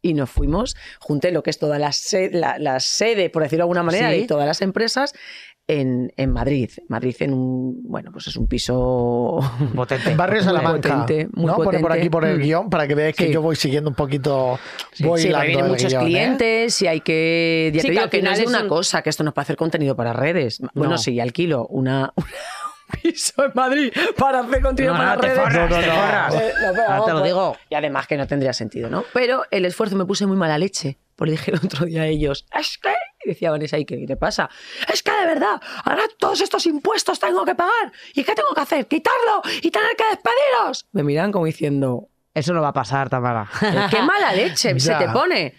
Y nos fuimos, junté lo que es toda la, la, la sede, por decirlo de alguna manera, de todas las empresas en, en Madrid. Madrid en un, bueno, pues es un piso Potente. En Barrio Muy Salamanca. potente, muy ¿no? Pone por aquí por el Mm. guion para que veáis que Sí. yo voy siguiendo un poquito. Voy Sí, hilando vienen muchos guion, ¿eh? clientes y hay que. Ya Sí, te que digo que no es una un- cosa, que esto no es para hacer contenido para redes. Bueno, No. sí, alquilo una, una- un piso en Madrid para hacer contenido No, para no, te redes. forras, No, no, te no. forras. Eh, no, Ahora vamos, te lo digo. Y además que no tendría sentido, ¿no? Pero el esfuerzo me puse muy mala leche. Porque dije el otro día a ellos, es que, y decía Vanessa, ¿y qué, te pasa? Es que de verdad, ahora todos estos impuestos tengo que pagar. ¿Y qué tengo que hacer? ¿Quitarlo y tener que despediros? Me miran como diciendo, Eso no va a pasar, Tamara. qué mala leche se te pone.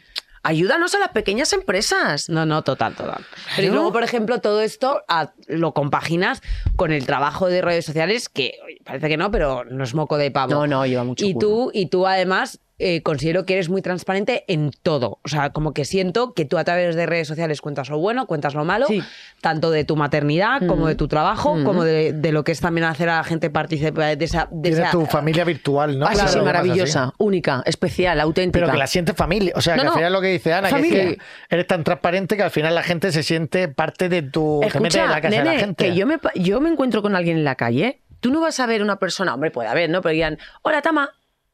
Ayúdanos a las pequeñas empresas. No, no, total, total. Pero y luego, por ejemplo, todo esto a- lo compaginas con el trabajo de redes sociales, que parece que no, pero no es moco de pavo. No, no, lleva mucho Y tú, y tú además eh, considero que eres muy transparente en todo. O sea, como que siento que tú a través de redes sociales cuentas lo bueno, cuentas lo malo, Sí. tanto de tu maternidad como de tu trabajo, Mm. como de, de lo que es también hacer a la gente participar de esa... De Tienes esa- tu familia virtual, ¿no? Ah, Claro, sí, así. maravillosa, única, especial, auténtica. Pero que la sientes familia. O sea, No, que al no. final lo que dice Ana, que, es Familia. que eres tan transparente que al final la gente se siente parte de tu. Escucha, la casa de nene, la gente. que yo me, yo me encuentro con alguien en la calle, tú no vas a ver una persona, hombre, puede haber, ¿no? Pero digan, hola, Tama.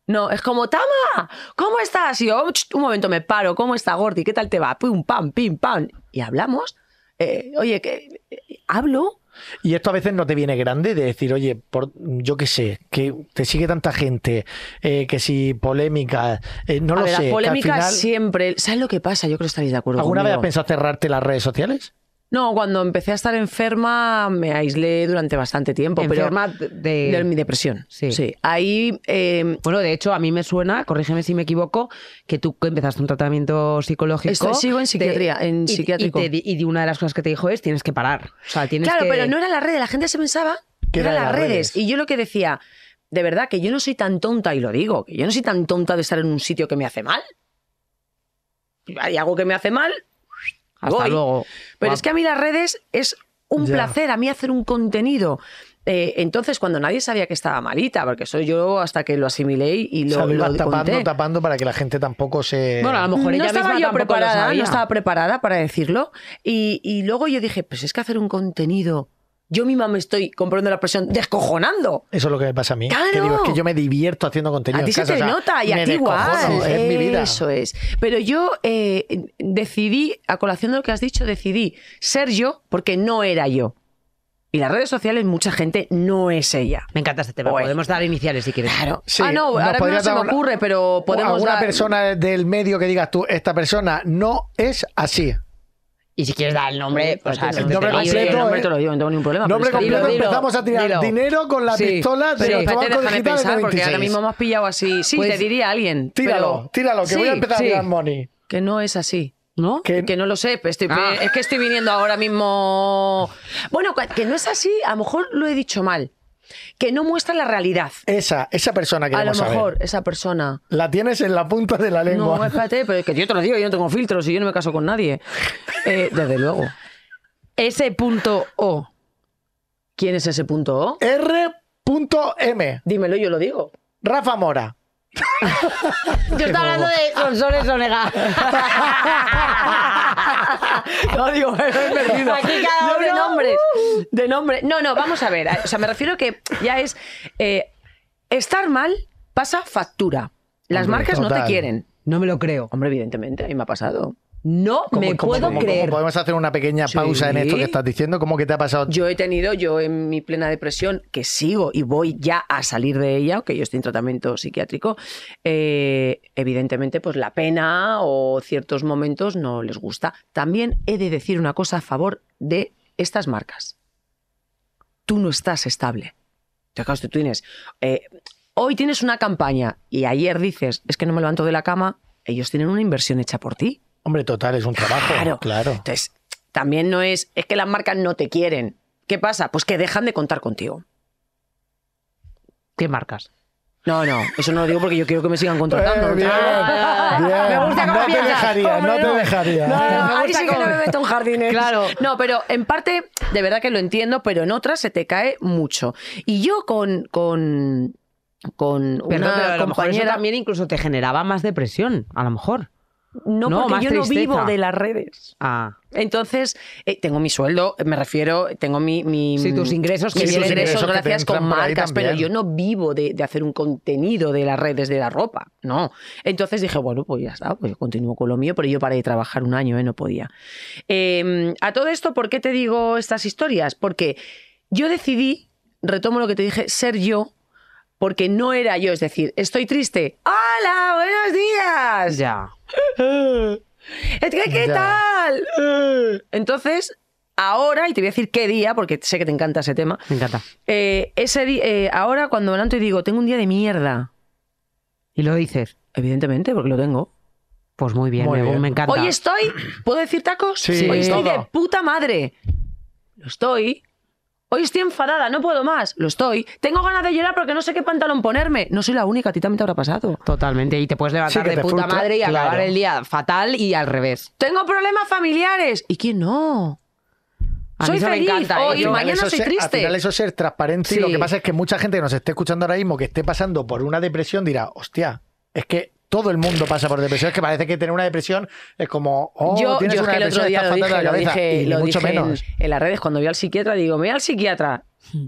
No, es como, Tama, ¿cómo estás? Y yo, "Ch, un momento, me paro, ¿cómo está, Gordi? ¿Qué tal te va? Pum, pam, pim, pam. Y hablamos. Eh, oye, que eh, hablo. Y esto a veces no te viene grande de decir, oye, por, yo qué sé, que te sigue tanta gente, eh, que si polémica, eh, no a lo ver, sé. la que al polémica final- siempre. ¿Sabes lo que pasa? Yo creo que estaréis de acuerdo ¿Alguna vez has conmigo. pensado cerrarte las redes sociales? No, cuando empecé a estar enferma me aislé durante bastante tiempo. Enferma pero de- de mi depresión. Sí. sí. Ahí eh, Bueno, de hecho, a mí me suena, corrígeme si me equivoco, que tú empezaste un tratamiento psicológico. Estoy- sigo en psiquiatría, en y- psiquiátrico. Y, te di- y una de las cosas que te dijo es, tienes que parar. O sea, tienes Claro, que... pero no era la red, la gente se pensaba que eran era las las redes. redes. Y yo lo que decía, de verdad, que yo no soy tan tonta, y lo digo, que yo no soy tan tonta de estar en un sitio que me hace mal. Hay algo que me hace mal, Hasta voy. luego. Pero es que a mí las redes es un Ya. placer, a mí hacer un contenido. Eh, entonces, cuando nadie sabía que estaba malita, porque soy yo hasta que lo asimilé y O lo, sea, lo tapando, conté. tapando para que la gente tampoco se. Bueno, a lo mejor no ella estaba misma yo preparada, sabía. no estaba preparada para decirlo. Y, y luego yo dije, pues es que hacer un contenido, yo misma me estoy comprando la presión, descojonando. Eso es lo que me pasa a mí. ¡Claro! Que digo, es que yo me divierto haciendo contenido. A ti en se casa, te o sea, nota y a ti igual. Es mi vida. Eso es. Pero yo eh, decidí, a colación de lo que has dicho, decidí ser yo porque no era yo. Y las redes sociales, mucha gente no es ella. Me encanta este tema. Oye. Podemos dar iniciales si quieres. Claro. Sí, ah, no, ahora mismo no se me una- ocurre, pero podemos alguna dar- persona del medio que digas tú, esta persona no es así. Y si quieres dar el nombre, pues Pues a- el te- nombre te- sí, completo, el nombre eh. te lo digo, no tengo ningún problema. Nombre es que- completo, dilo, empezamos a tirar dilo. dinero con la Sí, pistola de Pero los bancos déjame digitales pensar, de porque ahora 26. mismo me has pillado así. Sí, Pues, te diría a alguien. Tíralo, pero- tíralo, que voy a Sí, empezar sí, a tirar money. Que no es así. ¿No? Que- Que no lo sé, estoy- Ah. es que estoy viniendo ahora mismo. Bueno, que no es así, a lo mejor lo he dicho mal. Que no muestra la realidad. Esa, esa persona que A lo saber. mejor esa persona. La tienes en la punta de la lengua. No, espérate, pero es que yo te lo digo, yo no tengo filtros y yo no me caso con nadie. Eh, desde luego. Ese punto O. ¿Quién es ese punto O? R.M. Dímelo, yo lo digo. Rafa Mora. Yo estaba hablando de Sonsoles Onega. No digo, me he perdido. Aquí cada de uno, nombres. De nombre. No, no, vamos a ver. O sea, me refiero que ya es. eh, estar mal pasa factura. Las Hombre, marcas no te quieren. No me lo creo. Hombre, evidentemente, a mí me ha pasado. No ¿Cómo- me puedo cómo- creer. cómo podemos hacer una pequeña Sí. pausa en esto que estás diciendo? ¿Cómo que te ha pasado? Yo he tenido, yo en mi plena depresión, que sigo y voy ya a salir de ella, aunque yo estoy en tratamiento psiquiátrico, eh, evidentemente, pues la pena o ciertos momentos no les gusta. También he de decir una cosa a favor de estas marcas. Tú no estás estable. Te acabas tú tienes. eh, hoy tienes una campaña y ayer dices, es que no me levanto de la cama, ellos tienen una inversión hecha por ti. Hombre, total, es un trabajo. Claro. Claro. Entonces, también no es, es que las marcas no te quieren. ¿Qué pasa? Pues que dejan de contar contigo. ¿Qué marcas? No, no, eso no lo digo porque yo quiero que me sigan contratando. Eh, bien, Ah, bien. Me gusta cómo no te dejaría, ¿Cómo no te dejaría. No, no, Me ahí gusta sí que no me meto en jardines. Claro. No, pero en parte, de verdad que lo entiendo, pero en otras se te cae mucho. Y yo con, con, con Perdón, una pero a lo mejor eso también incluso te generaba más depresión, a lo mejor. No, No, porque yo no vivo de las redes. Ah, Entonces, eh, tengo mi sueldo, me refiero, tengo mi... mi Sí, tus ingresos que mis ingresos ingresos que te gracias con marcas, pero yo no vivo de, de hacer un contenido de las redes de la ropa, no. Entonces dije, bueno, pues ya está, pues yo continúo con lo mío, pero yo paré de trabajar un año, ¿eh? no podía. Eh, a todo esto, ¿por qué te digo estas historias? Porque yo decidí, retomo lo que te dije, ser yo, porque no era yo, es decir, estoy triste. ¡Hola! ¡Buenos días! ya. Es que, ¿qué Ya. tal? Entonces, ahora, y te voy a decir qué día, porque sé que te encanta ese tema, Me encanta. eh, ese eh, ahora cuando me levanto y digo, tengo un día de mierda, Y lo dices. evidentemente, porque lo tengo. Pues muy bien, Muy me, bien. me encanta. Hoy estoy, ¿puedo decir tacos? Sí, Hoy estoy todo. de puta madre. Lo estoy, Hoy estoy enfadada, no puedo más. Lo estoy. Tengo ganas de llorar porque no sé qué pantalón ponerme. No soy la única, a ti también te habrá pasado. Totalmente. Y te puedes levantar Sí, de puta frustra, madre y acabar claro. el día fatal y al revés. Tengo problemas familiares. ¿Y quién no? A mí Soy me feliz. encanta, ¿eh? Hoy, Yo- mañana soy ser- Al triste. final eso es ser transparente y lo Sí. que pasa es que mucha gente que nos esté escuchando ahora mismo que esté pasando por una depresión dirá, hostia, es que todo el mundo pasa por depresión, es que parece que tener una depresión es como, oh, yo, tienes yo es una que el otro depresión, día estás lo dije, la lo dije, y ni lo mucho dije menos. En, las redes, cuando voy al psiquiatra, digo, me voy al psiquiatra.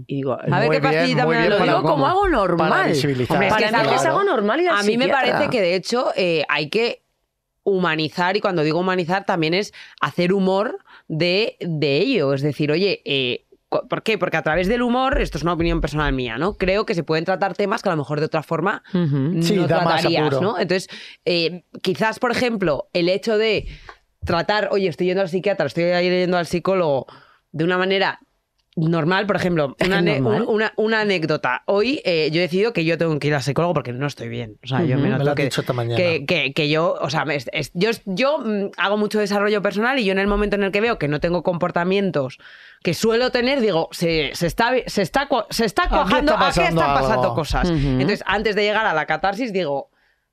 Y digo, A ver qué pastillita me lo digo como algo normal. para visibilizar. Hombre, es que Para mí claro. es algo normal ir al A mí me parece que de hecho eh, hay que humanizar y cuando digo humanizar también es hacer humor de, de ello. Es decir, oye, eh, ¿por qué? Porque a través del humor, esto es una opinión personal mía, ¿no? Creo que se pueden tratar temas que a lo mejor de otra forma. Sí, no más tratarías. ¿no? Entonces, eh, quizás, por ejemplo, el hecho de tratar, oye, estoy yendo al psiquiatra, estoy yendo al psicólogo de una manera normal, por ejemplo, una, una- una anécdota. Hoy eh, yo he decidido que yo tengo que ir al psicólogo porque no estoy bien. O sea, yo me Me noto que, esta que, que- que yo, o sea, me- es- es- yo, yo mm, hago mucho desarrollo personal y yo en el momento en el que veo que no tengo comportamientos que suelo tener, digo, se, se está, se, está, se está Aquí está aquí pasando están pasando algo. cosas. Entonces, antes de llegar a la catarsis, digo,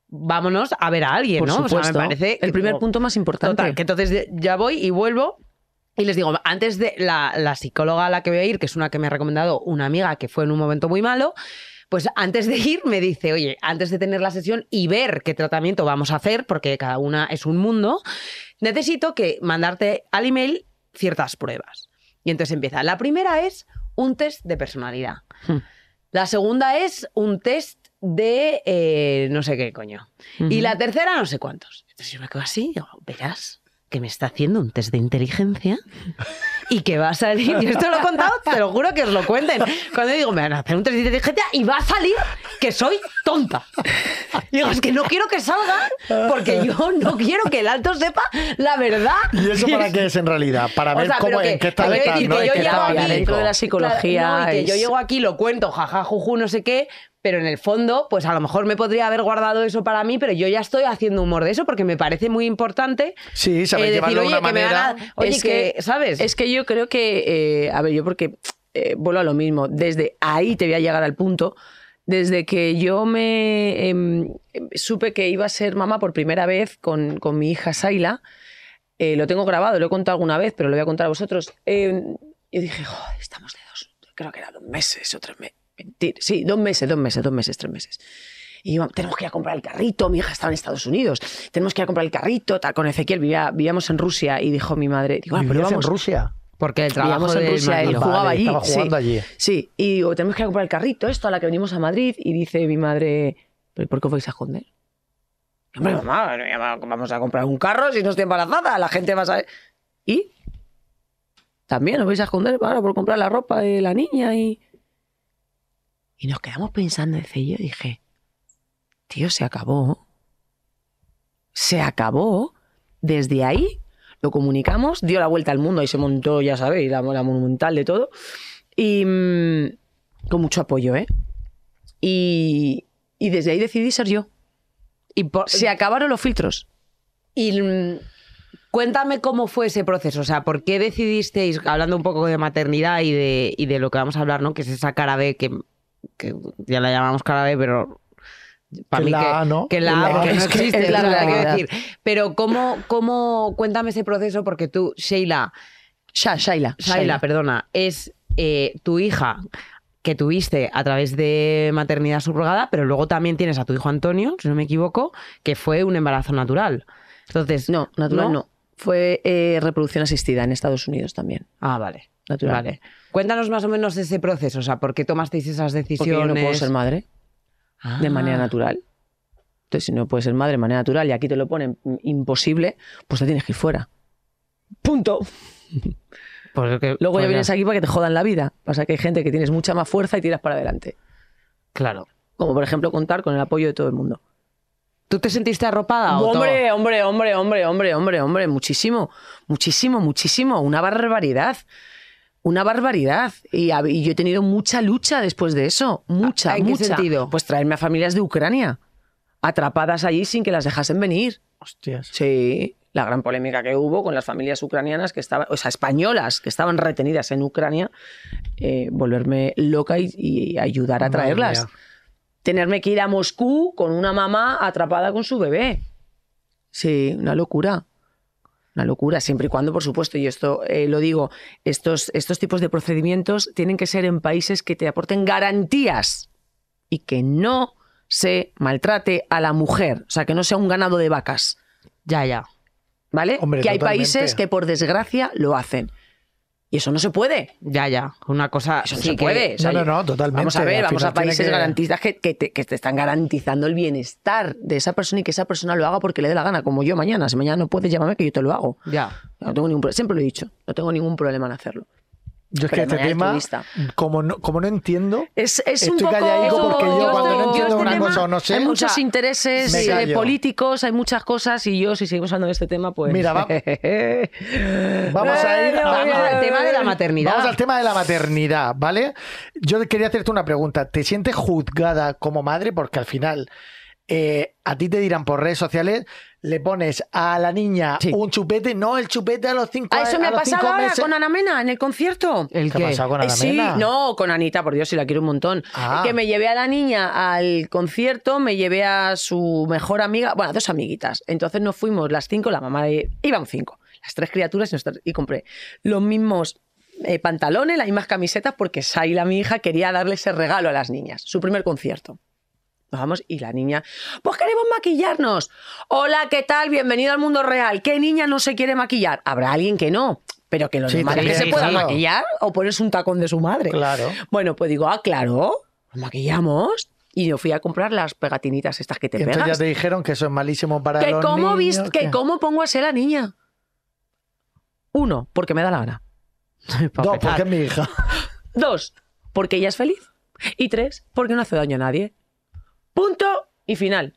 vámonos a ver a alguien, Por ¿no? supuesto. O sea, me parece el primer como- punto más importante. Total, que entonces ya voy y vuelvo. Y les digo, antes de la, la psicóloga a la que voy a ir, que es una que me ha recomendado una amiga que fue en un momento muy malo, pues antes de ir me dice, oye, antes de tener la sesión y ver qué tratamiento vamos a hacer, porque cada una es un mundo, necesito que mandarte al email ciertas pruebas. Y entonces empieza. La primera es un test de personalidad. Hmm. La segunda es un test de eh, no sé qué coño. Y la tercera, no sé cuántos. Entonces yo me quedo así digo, verás que me está haciendo un test de inteligencia y que va a salir. Yo esto lo he contado, te lo juro que os lo cuenten. Cuando digo, me van a hacer un test de inteligencia y va a salir que soy tonta. Y digo, es que no quiero que salga porque yo no quiero que el alto sepa la verdad. ¿Y eso para qué es en realidad? Para O ver sea, cómo, que- en qué decir ¿no? yo llego aquí dentro de la psicología. Claro, no, y que es- yo llego aquí, lo cuento, jaja, juju, no sé qué, pero en el fondo, pues a lo mejor me podría haber guardado eso para mí, pero yo ya estoy haciendo humor de eso porque me parece muy importante. Sí, saber eh, llevarlo de una que me van manera. a- oye, Es que, que- ¿sabes? Es que yo creo que, eh, a ver, yo porque eh, vuelvo a lo mismo, desde ahí te voy a llegar al punto, desde que yo me em, em, supe que iba a ser mamá por primera vez con, con mi hija Saila, eh, lo tengo grabado, lo he contado alguna vez, pero lo voy a contar a vosotros. eh, yo dije, joder, estamos de dos, creo que era dos meses o tres meses. Mentira, sí, dos meses, dos meses, dos meses, tres meses. Y tenemos que ir a comprar el carrito, mi hija estaba en Estados Unidos, tenemos que ir a comprar el carrito, tal, con Ezequiel, vivía, vivíamos en Rusia y dijo mi madre, digo, ah, pero ¿Vivías en vamos, Rusia? porque el trabajo en Rusia, él. Vale, jugaba allí. estaba jugando sí. allí. Sí, y digo, tenemos que ir a comprar el carrito, esto, a la que venimos a Madrid. Y dice mi madre, ¿pero por qué os vais a esconder? Hombre, mamá, vamos a comprar un carro si no estoy embarazada, la gente va a saber. ¿Y? También os vais a esconder ahora por comprar la ropa de la niña y... Y nos quedamos pensando, dice yo, dije, tío, se acabó. Se acabó. Desde ahí lo comunicamos, dio la vuelta al mundo y se montó, ya sabéis, la, la monumental de todo. Y mm, con mucho apoyo, ¿eh? Y, y desde ahí decidí ser yo. Y por- Se acabaron los filtros. Y mm, cuéntame cómo fue ese proceso, o sea, ¿por qué decidisteis, hablando un poco de maternidad y de, y de lo que vamos a hablar, ¿no? Que es esa cara B que, que ya la llamamos cara B, pero para Que mí la que, A, ¿no? que la La porque no que existe, es la o sea, quiero decir. Pero cómo, cómo, cuéntame ese proceso, porque tú, Sheila, Sha, Shaila. Shaila, perdona, es eh, tu hija que tuviste a través de maternidad subrogada, pero luego también tienes a tu hijo Antonio, si no me equivoco, que fue un embarazo natural. Entonces, No, natural no. Fue eh, reproducción asistida en Estados Unidos también. Ah, vale. Natural. Vale. Cuéntanos más o menos ese proceso, o sea, ¿por qué tomasteis esas Porque decisiones? yo no puedo ser madre de Ah. manera natural. Entonces, si no puedes ser madre de manera natural y aquí te lo ponen imposible, pues te tienes que ir fuera. Punto. Porque- Luego pues ya vienes aquí para que te jodan la vida. Pasa que hay gente que tienes mucha más fuerza y tiras para adelante. Claro. Como por ejemplo contar con el apoyo de todo el mundo. ¿Tú te sentiste arropada o Hombre, hombre, hombre, hombre, hombre, hombre, hombre, muchísimo, muchísimo, muchísimo, una barbaridad. Una barbaridad. Y, yo he tenido mucha lucha después de eso. Mucha, ¿En qué mucha. sentido? Pues traerme a familias de Ucrania, atrapadas allí sin que las dejasen venir. Hostias. Sí, la gran polémica que hubo con las familias ucranianas que estaban, o sea, españolas que estaban retenidas en Ucrania, eh, volverme loca y, y ayudar a Madre traerlas. mía. Tenerme que ir a Moscú con una mamá atrapada con su bebé. Sí, una locura. Una locura, siempre y cuando, por supuesto, y esto eh, lo digo, estos, estos tipos de procedimientos tienen que ser en países que te aporten garantías y que no se maltrate a la mujer, o sea, que no sea un ganado de vacas, Ya, ya. ¿vale? Hombre, que hay países que por desgracia lo hacen. Y eso no se puede. Ya, ya. Una cosa. Eso no sí se que- puede. O sea, No, no, no, totalmente. Vamos a ver, vamos a países que- garantistas que, que te, que te están garantizando el bienestar de esa persona y que esa persona lo haga porque le dé la gana, como yo mañana. Si mañana no puedes, llámame que yo te lo hago. Ya. No tengo ningún Siempre lo he dicho, no tengo ningún problema en hacerlo. Yo es que Pero este tema, altruista. como no, como no entiendo, Es, es Estoy un poco... porque yo cuando no entiendo este una tema, cosa o no sé, Hay muchos o sea, intereses eh, políticos, hay muchas cosas y yo, si seguimos hablando de este tema, pues... Mira, va- vamos a ir a- Vamos al tema de la maternidad. Vamos al tema de la maternidad, ¿vale? Yo quería hacerte una pregunta. ¿Te sientes juzgada como madre? Porque al final eh, a ti te dirán por redes sociales, le pones a la niña Sí. un chupete, no el chupete a los cinco Ah, eso me a ha pasado ahora meses. con Ana Mena en el concierto. ¿El ¿Qué ha pasado con Eh, Ana sí, no, con Anita, por Dios, si la quiero un montón. Ah. Que me llevé a la niña al concierto, me llevé a su mejor amiga, bueno, dos amiguitas. Entonces nos fuimos las cinco, la mamá de, iban cinco, las tres criaturas y, nosotros- y compré los mismos eh, pantalones, las mismas camisetas, porque Saila, mi hija, quería darle ese regalo a las niñas, su primer concierto. Nos vamos y la niña, pues queremos maquillarnos. Hola, ¿qué tal? Bienvenido al mundo real. ¿Qué niña no se quiere maquillar? Habrá alguien que no, pero que lo Sí, es que se pueda claro. maquillar o ponerse un tacón de su madre. Claro. Bueno, pues digo, ah, claro, nos maquillamos. Y yo fui a comprar las pegatinitas estas que te entonces ya te dijeron que eso es malísimo para Que los cómo, niños. que cómo pongo a ser la niña. Uno, porque me da la gana. Dos, porque es mi hija. Dos, porque ella es feliz. Y tres, porque no hace daño a nadie. Punto y final.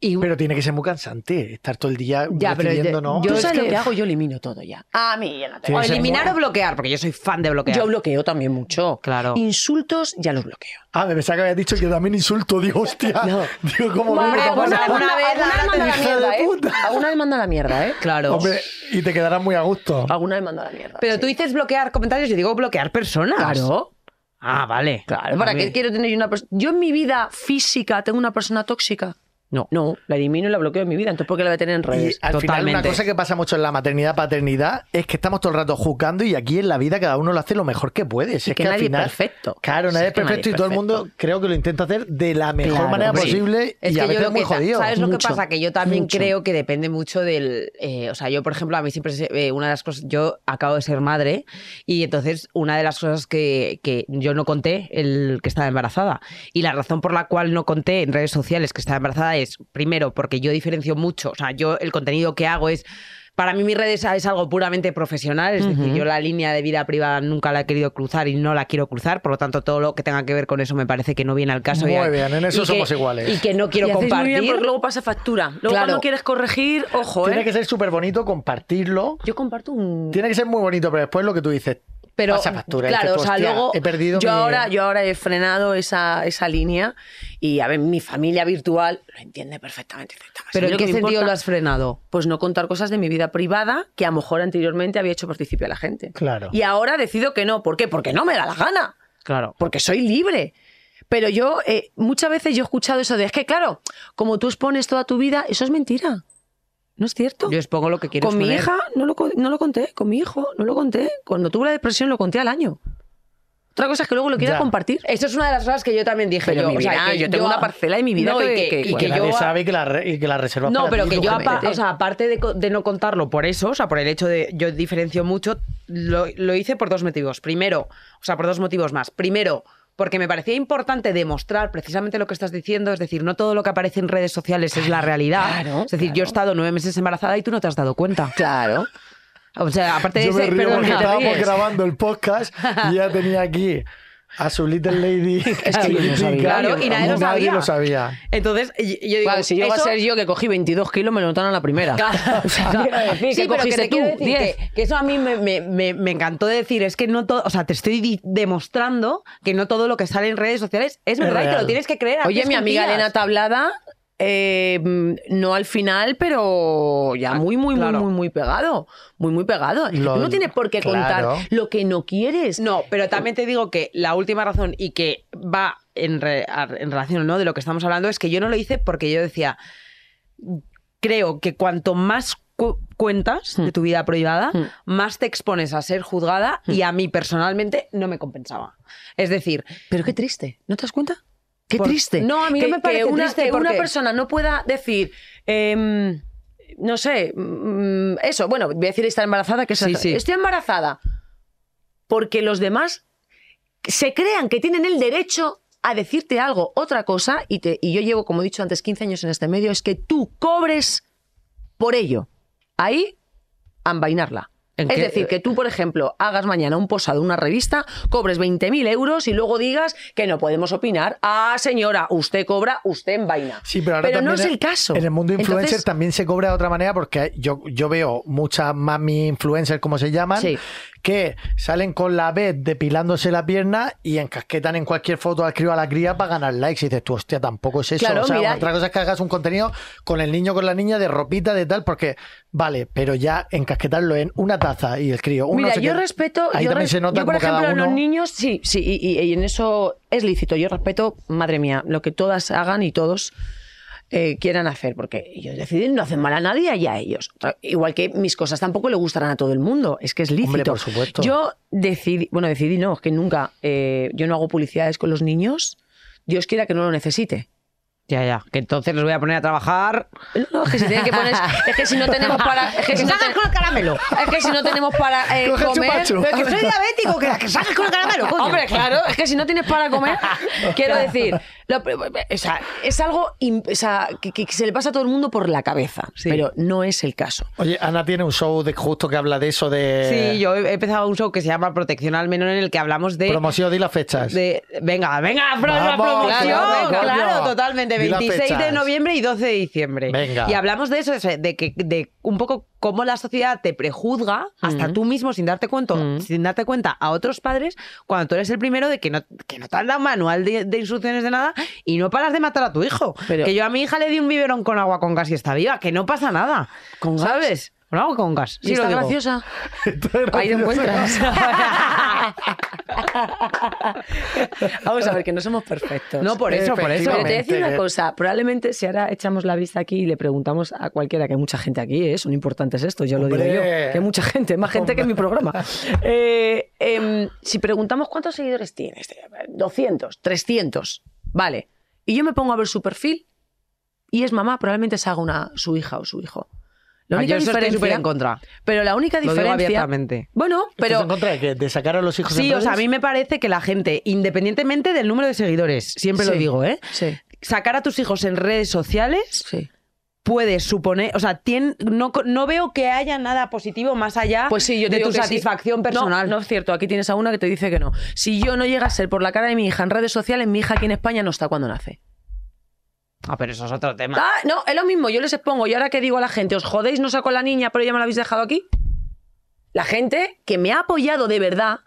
Y- Pero tiene que ser muy cansante estar todo el día Ya, yo- ¿no? yo ¿Tú es sabes que- lo que hago? Yo elimino todo ya. A mí ya no te Tiene o eliminar o bloquear, porque yo soy fan de bloquear. Yo bloqueo también mucho. Claro. Insultos ya los bloqueo. Ah, me pensaba que habías dicho que también insulto. Digo, hostia. No. Digo, ¿cómo Hombre, me pues alguna vez manda la mierda, ¿eh? Alguna vez manda la mierda, ¿eh? Claro. Hombre, y te quedarás muy a gusto. Alguna vez manda la mierda. Pero sí. tú dices bloquear comentarios, yo digo bloquear personas. Claro. Ah, vale. Claro, ¿para qué quiero tener una persona? Yo en mi vida física tengo una persona tóxica. No. No, la elimino y la bloqueo en mi vida. Entonces, ¿por qué la voy a tener en Y redes? al final una Totalmente. cosa que pasa mucho en la maternidad, paternidad, es que estamos todo el rato juzgando y aquí en la vida cada uno lo hace lo mejor que puede. Si es que que, al nadie es final, perfecto. Claro, Si nadie es es nadie perfecto es y todo el perfecto. mundo creo que lo intenta hacer de la mejor Claro, manera hombre. posible Es y a que yo veces lo muy que, jodido. ¿Sabes lo Mucho, que pasa? Que yo también mucho. creo que depende mucho del. eh, o sea, yo, por ejemplo, a mí siempre. eh, una de las cosas. Yo acabo de ser madre y entonces una de las cosas que, que yo no conté, el que estaba embarazada. Y la razón por la cual no conté en redes sociales que estaba embarazada es, primero, porque yo diferencio mucho. O sea, yo el contenido que hago es. Para mí, mis redes es algo puramente profesional, es decir, yo la línea de vida privada nunca la he querido cruzar y no la quiero cruzar, por lo tanto, todo lo que tenga que ver con eso me parece que no viene al caso. Muy bien, en eso y que- somos iguales. Y que no quiero y hacéis muy compartir. bien porque luego pasa factura. Luego Claro. cuando quieres corregir, ojo, Tiene ¿eh? que ser súper bonito compartirlo. Yo comparto un... Tiene que ser muy bonito, pero después lo que tú dices, Pero, factura. claro, tú, o sea, "Hostia, luego he perdido yo mi-". ahora, yo ahora he frenado esa, esa línea y, a ver, mi familia virtual lo entiende perfectamente. Dice, "Tama, pero ¿en qué sentido importa, lo has frenado? Pues no contar cosas de mi vida privada que a lo mejor anteriormente había hecho partícipe a la gente. Claro. Y ahora decido que no. ¿Por qué? Porque no me da la gana. Claro. porque soy libre. Pero yo, eh, muchas veces yo he escuchado eso de, es que claro, como tú expones toda tu vida, eso es mentira. No es cierto. Yo expongo lo que quiero con mi hija no lo, no lo conté, con mi hijo no lo conté. Cuando tuve la depresión lo conté al año. Otra cosa es que luego lo quiera Ya. compartir. Eso es una de las cosas que yo también dije. Pero yo, mi o sea, vida, que yo tengo una parcela de mi vida No, y que- y yo sabe que la, y que la reservas No, para pero ti, que yo, apa- o sea, aparte de, de no contarlo por eso, o sea, por el hecho de yo diferencio mucho, lo, lo hice por dos motivos. Primero, o sea, por dos motivos más. Primero, porque me parecía importante demostrar precisamente lo que estás diciendo, es decir, no todo lo que aparece en redes sociales es la realidad. Claro, es decir, yo he estado nueve meses embarazada y tú no te has dado cuenta. Claro. O sea, aparte de Yo me ese, río perdón, porque estábamos ríes. grabando el podcast y ya tenía aquí a su Little Lady. Es que yo no sabía. Claro, y nadie lo Nadie sabía. lo sabía. Entonces, yo digo, Claro, si llego a eso- ser yo que cogí 22 kilos, me lo notaron a la primera. Claro, O sea, claro. quiero decir, Sí, ¿qué pero que te quiero tú? decir 10. que, que eso a mí me, me- me- me encantó de decir, es que no todo, o sea, te estoy demostrando que no todo lo que sale en redes sociales es verdad y te lo tienes que creer. a Oye, mi amiga. Elena Tablada eh, mm, no al final, pero ya muy, muy, claro. muy, muy, muy pegado. Muy, muy pegado. Lo- tú no tienes por qué claro. contar lo que no quieres. No, pero también te digo que la última razón y que va en, re- a- en relación ¿no? de lo que estamos hablando es que yo no lo hice porque yo decía, creo que cuanto más cu- cuentas de tu vida privada, Hmm. más te expones a ser juzgada y a mí personalmente no me compensaba. Es decir, Pero qué triste, ¿no te das cuenta? Qué Por- triste. No, a mí no que, me parece que una, triste que una persona no pueda decir, em, no sé, mm, eso, bueno, voy a decir estar embarazada, que es Sí, sí. estoy embarazada, porque los demás se crean que tienen el derecho a decirte algo, otra cosa, y, te, y yo llevo, como he dicho antes, 15 años en este medio, es que tú cobres por ello. Ahí, envainarla. ¿En Es qué? decir, que tú, por ejemplo, hagas mañana un posado en una revista, cobres 20.000 euros y luego digas que no podemos opinar. Ah, señora, usted cobra, usted envaina. Sí, pero ahora no también es el caso. En el mundo influencer Entonces, también se cobra de otra manera porque yo, yo veo muchas mami influencers, como se llaman, Sí. Que salen con la vez depilándose la pierna y encasquetan en cualquier foto al crío a la cría para ganar likes. Y dices, tú, hostia, tampoco es eso. Claro, o sea, mira- otra cosa es que hagas un contenido con el niño, con la niña, de ropita, de tal, porque vale, pero ya encasquetarlo en una taza y el crío. un no Mira, yo respeto. Ahí yo también res- se nota yo, por como cada ejemplo, uno. los niños, sí, sí, y, y- y en eso es lícito. Yo respeto, madre mía, lo que todas hagan y todos eh, quieran hacer, porque ellos deciden no hacen mal a nadie y a ellos. Igual que mis cosas tampoco le gustarán a todo el mundo, es que es lícito. Hombre, por supuesto. Yo decidí, bueno, decidí no, es que nunca, eh, yo no hago publicidades con los niños, Dios quiera que no lo necesite. Ya, ya, que entonces los voy a poner a trabajar. No, no, es que si tienen que poner, es que si no tenemos para, es que si no salgas ten- con el caramelo. es que si no tenemos para eh, comer. Pero que soy diabético, que, que salgas con el caramelo, coño. Hombre, claro, es que si no tienes para comer, quiero decir, lo- o sea, es algo im- o sea, que, que se le pasa a todo el mundo por la cabeza, Sí. pero no es el caso. Oye, Ana tiene un show de justo que habla de eso, de Sí, yo he he empezado un show que se llama Protección al Menor en el que hablamos de... promoción y las fechas. de venga, venga, pro- la Vamos, promoción. claro, venga, totalmente. Di las 26 de noviembre y 12 de diciembre. Venga. Y hablamos de eso, de que de un poco cómo la sociedad te prejuzga, hasta tú mismo sin darte cuenta, sin darte cuenta a otros padres, cuando tú eres el primero de que no, que no te han dado manual de, de instrucciones de nada y no paras de matar a tu hijo. Pero- que yo a mi hija le di un biberón con agua con gas y está viva, que no pasa nada. ¿Con? ¿Sabes? Con agua con gas. ¿Y Sí, lo está digo. graciosa? Ahí te encuentras. Vamos a ver, que no somos perfectos. No, por eso, por eso. Pero te voy a decir una cosa, probablemente si ahora echamos la vista aquí y le preguntamos a cualquiera, que hay mucha gente aquí, ¿eh? son importantes estos, yo lo digo yo, que hay mucha gente, más gente que en mi programa. Eh, em, si preguntamos cuántos seguidores tienes, 200, 300, vale, y yo me pongo a ver su perfil y es mamá, probablemente se haga una, su hija o su hijo. La Ah, yo eso estoy diferencia, súper en contra. pero la única Lo digo diferencia, abiertamente. bueno, ¿Estás pero en contra de, que, de sacar a los hijos en Sí, o sea, a mí me parece que la gente, independientemente del número de seguidores, siempre lo digo, ¿eh? sí, Sacar a tus hijos en redes sociales sí. puede suponer, o sea, tien- no, no veo que haya nada positivo más allá Pues sí, yo de tu sí. satisfacción No, personal. No, es cierto, aquí tienes a una que te dice que no. Si yo no llega a ser por la cara de mi hija en redes sociales, mi hija aquí en España no está cuando nace. Ah, pero eso es otro tema. Ah, no, es lo mismo, yo les expongo. Y ahora que digo a la gente, os jodéis, no saco a la niña, pero ya me la habéis dejado aquí. La gente que me ha apoyado de verdad,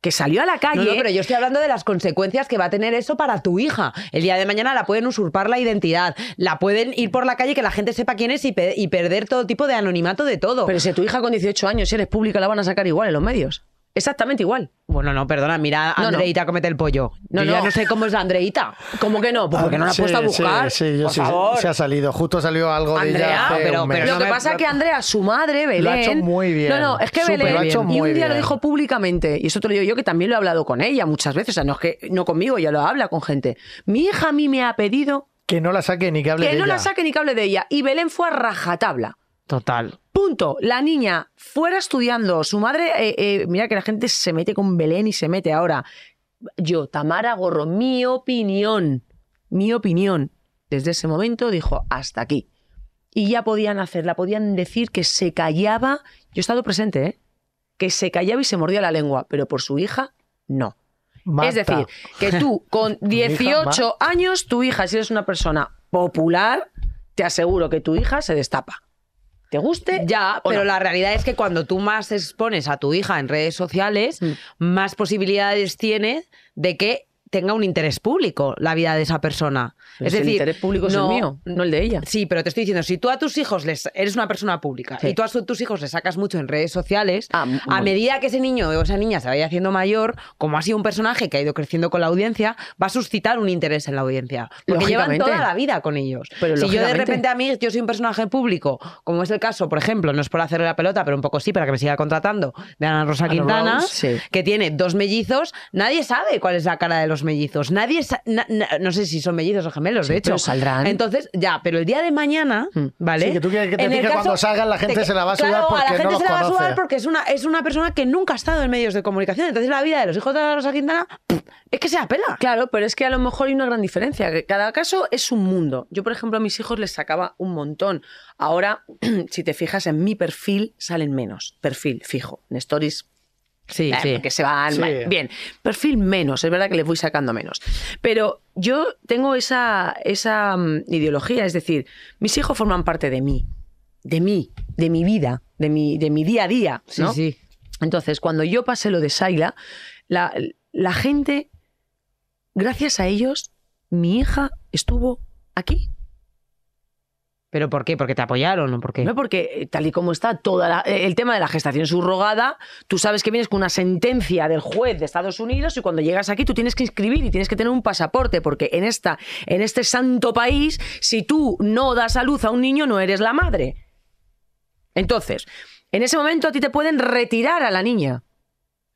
que salió a la calle. No, no, pero yo estoy hablando de las consecuencias que va a tener eso para tu hija. El día de mañana la pueden usurpar la identidad, la pueden ir por la calle que la gente sepa quién es y, pe- y perder todo tipo de anonimato de todo. Pero si tu hija con 18 años, si eres pública, la van a sacar igual en los medios. Exactamente igual. Bueno, no, perdona, mira a No, no. Andreita comete el pollo. No, yo ya no. no sé cómo es la Andreita. ¿Cómo que no? Pues porque no la Sí, puesto a buscar. Sí, sí, yo por sí, favor. se ha salido. Justo salió algo de Andrea, ella hace pero- un pero mes. Lo no que pasa es que Andrea, su madre, Belén. Lo ha hecho muy bien. No, no, es que Súper, Belén. ha hecho y muy un día lo bien. dijo públicamente, y eso te lo digo yo, que también lo he hablado con ella muchas veces. O sea, no es que no conmigo, ya lo habla con gente. Mi hija a mí me ha pedido Que no la saque ni que hable que de no ella. la saque ni que hable de ella. Y Belén fue a rajatabla. Total. Punto. La niña fuera estudiando. Su madre, eh, eh, mira que la gente se mete con Belén y se mete ahora. Yo, Tamara Gorro, mi opinión, mi opinión, desde ese momento dijo hasta aquí. Y ya podían hacerla, podían decir que se callaba. Yo he estado presente, ¿eh? Que se callaba y se mordía la lengua, pero por su hija, no. Es decir, que tú con Mi hija 18 años, tu hija, si eres una persona popular, te aseguro que tu hija se destapa. ¿Te guste? Ya, pero no? la realidad es que cuando tú más expones a tu hija en redes sociales, Mm. más posibilidades tiene de que tenga un interés público la vida de esa persona. Pero es si el decir, interés público es el mío, no el de ella. Sí, pero te estoy diciendo, si tú a tus hijos les eres una persona pública Sí. y tú a tus hijos les sacas mucho en redes sociales, Ah, a medida que ese niño o esa niña se vaya haciendo mayor, como ha sido un personaje que ha ido creciendo con la audiencia, va a suscitar un interés en la audiencia. Porque llevan toda la vida con ellos. Pero si yo de repente a mí, yo soy un personaje público, como es el caso, por ejemplo, no es por hacerle la pelota, pero un poco sí, para que me siga contratando, de Ana Rosa Ana Quintana, Rose, sí. que tiene dos mellizos, nadie sabe cuál es la cara de los mellizos. Nadie sa- na- na- no sé si son mellizos o gemelos, de hecho. pero saldrán. Entonces, ya, pero el día de mañana, Mm. ¿vale? Sí, que tú quieres que te diga cuando salgan, la gente se la va a sudar claro, porque a la no gente los se la va a sudar porque es una, es una persona que nunca ha estado en medios de comunicación. Entonces, la vida de los hijos de Rosa Quintana es que se la pela. Claro, pero es que a lo mejor hay una gran diferencia. que Cada caso es un mundo. Yo, por ejemplo, a mis hijos les sacaba un montón. Ahora, si te fijas en mi perfil, salen menos. Perfil fijo. En stories Sí, Eh, porque se van. Sí. Bien, perfil menos, es verdad que les voy sacando menos. Pero yo tengo esa, esa mm, ideología, es decir, mis hijos forman parte de mí, de mí, de mi vida, de mi, de mi día a día. Sí, sí. Entonces, cuando yo pasé lo de Saila, la, la gente, gracias a ellos, mi hija estuvo aquí. ¿Pero por qué? ¿Porque te apoyaron o por qué? ¿no? Porque eh, tal y como está todo el tema de la gestación subrogada, tú sabes que vienes con una sentencia del juez de Estados Unidos y cuando llegas aquí tú tienes que inscribir y tienes que tener un pasaporte, porque en, esta, en este santo país, si tú no das a luz a un niño, no eres la madre. Entonces, en ese momento a ti te pueden retirar a la niña.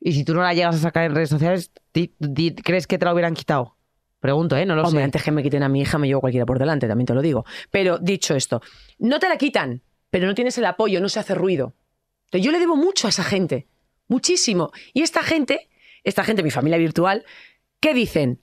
Y si tú no la llegas a sacar en redes sociales, ¿crees que te la hubieran quitado? Pregunto, ¿eh? No lo Hombre, sé. antes que me quiten a mi hija, me llevo cualquiera por delante, también te lo digo. Pero dicho esto, no te la quitan, pero no tienes el apoyo, no se hace ruido. Entonces, yo le debo mucho a esa gente, muchísimo. Y esta gente, esta gente, mi familia virtual, ¿qué dicen?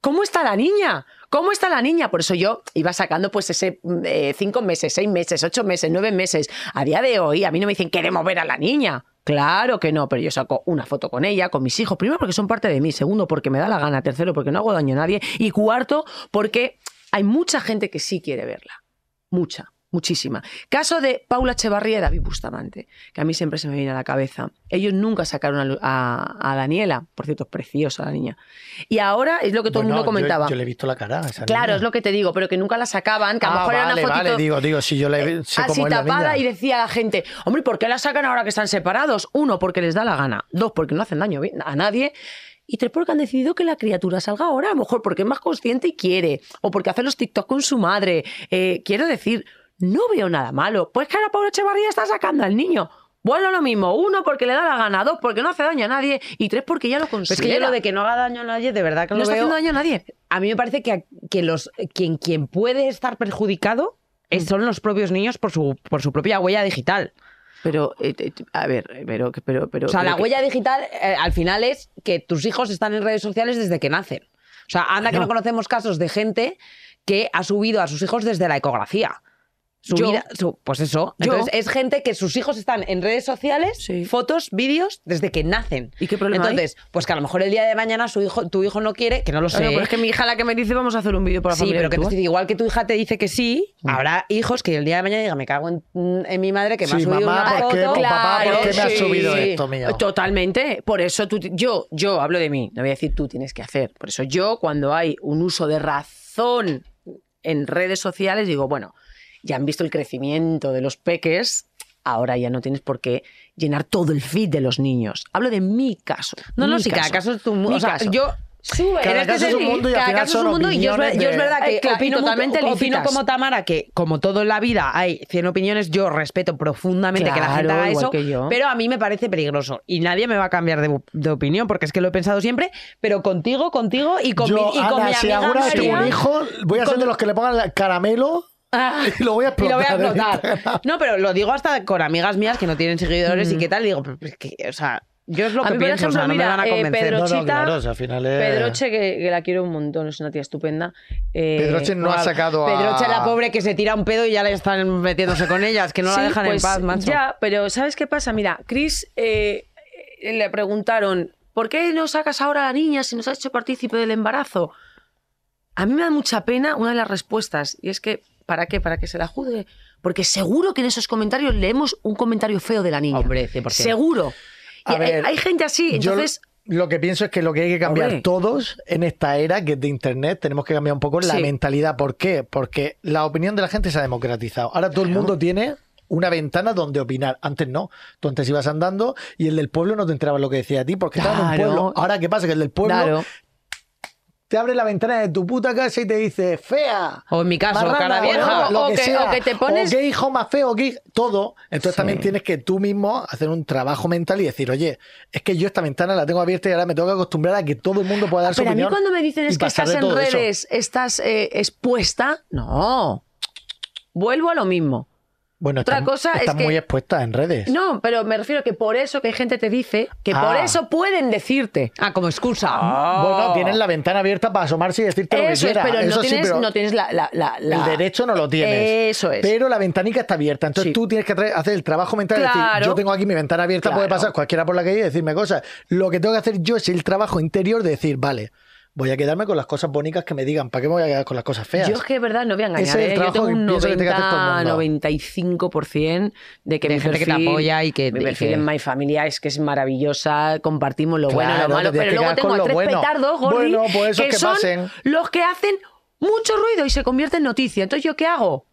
¿Cómo está la niña? ¿Cómo está la niña? Por eso yo iba sacando pues ese eh, cinco meses, seis meses, ocho meses, nueve meses. A día de hoy a mí no me dicen queremos ver a la niña. Claro que no, pero yo saco una foto con ella, con mis hijos. Primero porque son parte de mí. Segundo porque me da la gana. Tercero porque no hago daño a nadie. Y cuarto porque hay mucha gente que sí quiere verla. Mucha, muchísima. Caso de Paula Echevarría y David Bustamante, que a mí siempre se me viene a la cabeza. Ellos nunca sacaron a, a- a Daniela. Por cierto, es preciosa la niña. Y ahora es lo que todo el mundo comentaba. Yo, yo le he visto la cara a esa Claro, niña. es lo que te digo, pero que nunca la sacaban, que a lo Ah, mejor era vale, una fotito vale, digo, digo, si yo le sé así cómo tapada y decía la gente, hombre, ¿por qué la sacan ahora que están separados? Uno, porque les da la gana. Dos, porque no hacen daño a nadie. Y tres, porque han decidido que la criatura salga ahora. A lo mejor porque es más consciente y quiere. O porque hace los TikTok con su madre. Eh, quiero decir, no veo nada malo. Pues que ahora Pablo Echevarría está sacando al niño. Bueno, lo mismo. Uno, porque le da la gana. Dos, porque no hace daño a nadie. Y tres, porque ya lo considera. es que yo lo de que no haga daño a nadie, de verdad que no lo está veo... haciendo daño a nadie. A mí me parece que, que los, quien, quien puede estar perjudicado Mm. es- son los propios niños por su, por su propia huella digital. Pero, eh, eh, a ver, pero, pero, pero. O sea, pero la que- huella digital eh, al final es que tus hijos están en redes sociales desde que nacen. O sea, anda que no conocemos casos de gente que ha subido a sus hijos desde la ecografía. Su Yo. vida- su- pues eso. Yo. Entonces, es gente que sus hijos están en redes sociales, Sí. fotos, vídeos, desde que nacen. ¿Y qué problema hay? Entonces, pues que a lo mejor el día de mañana su hijo, tu hijo no quiere, que no lo sé. Pero es que mi hija la que me dice vamos a hacer un vídeo para la Sí, familia pero que te igual que tu hija te dice que sí, Mm. habrá hijos que el día de mañana digan, me cago en, en mi madre que me ha subido mamá, una ¿por qué? foto. Papá, ¿por qué me has subido sí. esto, mío? Totalmente. Por eso tú, yo, yo hablo de mí, no voy a decir tú tienes que hacer. Por eso yo, cuando hay un uso de razón en redes sociales, digo, bueno, ya han visto el crecimiento de los peques, ahora ya no tienes por qué llenar todo el feed de los niños. Hablo de mi caso. No, no, mi sí, cada caso es tu mundo. Mi O sea, caso. yo Sube. Cada en este caso es un mundo y cada caso es un mundo y yo es, yo es verdad que Eh, claro, opino, totalmente mucho- opino como Tamara que como todo en la vida hay 100 opiniones, yo respeto profundamente que la gente haga eso, que yo. pero a mí me parece peligroso y nadie me va a cambiar de, de opinión porque es que lo he pensado siempre, pero contigo, contigo y con Yo, mi, y con Ana, mi si amiga María. un hijo, voy a ser con- de los que le pongan el caramelo Ah, y lo voy a y lo voy a explotar. Instagram. No, pero lo digo hasta con amigas mías que no tienen seguidores y qué tal, digo, pero es que, o sea, yo es lo A que mí, por pienso, o sea, ejemplo, no mira, me van a eh, convencer. Pedro No, no, Chita- claro, o sea, al final es... Pedroche, que, que la quiero un montón, es una tía estupenda. Eh, Pedroche no ha sacado a... Pedroche, la pobre que se tira un pedo y ya le están metiéndose con ellas, que no Sí, la dejan pues, en paz, macho. Ya, pero ¿sabes qué pasa? Mira, Chris eh, eh, le preguntaron, ¿por qué no sacas ahora a la niña si nos has hecho partícipe del embarazo? A mí me da mucha pena una de las respuestas, y es que, ¿para qué? ¿Para que se la juzgue? Porque seguro que en esos comentarios leemos un comentario feo de la niña. Hombre, 100%. Seguro. Y hay, ver, hay gente así, yo- entonces... lo que pienso es que lo que hay que cambiar Hombre. todos en esta era que es de internet, tenemos que cambiar un poco la Sí. mentalidad. ¿Por qué? Porque la opinión de la gente se ha democratizado. Ahora todo el mundo tiene una ventana donde opinar. Antes no. Tú antes ibas andando y el del pueblo no te enterabas lo que decía a ti porque estaba en un Claro. pueblo. Ahora, ¿qué pasa? Que el del pueblo Claro. Te abre la ventana de tu puta casa y te dice fea. O en mi caso, marrana, cara vieja. o, que sea, o que te pones- o qué hijo más feo, qué todo. Entonces también tienes que tú mismo hacer un trabajo mental y decir, oye, es que yo esta ventana la tengo abierta y ahora me tengo que acostumbrar a que todo el mundo pueda dar su Pero a mí opinión. cuando me dicen es que estás en eso. redes, estás eh, expuesta, no. Vuelvo a lo mismo. Bueno, Otra estás, cosa es estás que- muy expuesta en redes. No, pero me refiero que por eso que hay gente te dice que por Ah. eso pueden decirte. Ah, como excusa. Bueno, tienes la ventana abierta para asomarse y decirte lo que es, quiera. pero, Eso no, sí, tienes, pero no tienes la, la- la- la- el derecho no lo tienes. Eso es. Pero la ventanica está abierta. Entonces Sí. tú tienes que hacer el trabajo mental de decir, Claro. yo tengo aquí mi ventana abierta, puede Claro. pasar cualquiera por la calle y decirme cosas. Lo que tengo que hacer yo es el trabajo interior de decir, vale, voy a quedarme con las cosas bonitas que me digan. ¿Para qué me voy a quedar con las cosas feas? Yo es que de verdad no voy a engañar. Ese es el ¿eh? Yo trabajo tengo que un pienso que tiene que hacer todo el 90, mundo. 95% de que De mi gente que te apoya y que- mi perfil que- en My Familia es que es maravillosa, compartimos lo bueno y lo malo, pero que luego tengo a tres bueno. petardos, Gordi, Bueno, pues que que son pasen. los que hacen mucho ruido y se convierte en noticia. Entonces, ¿yo qué hago?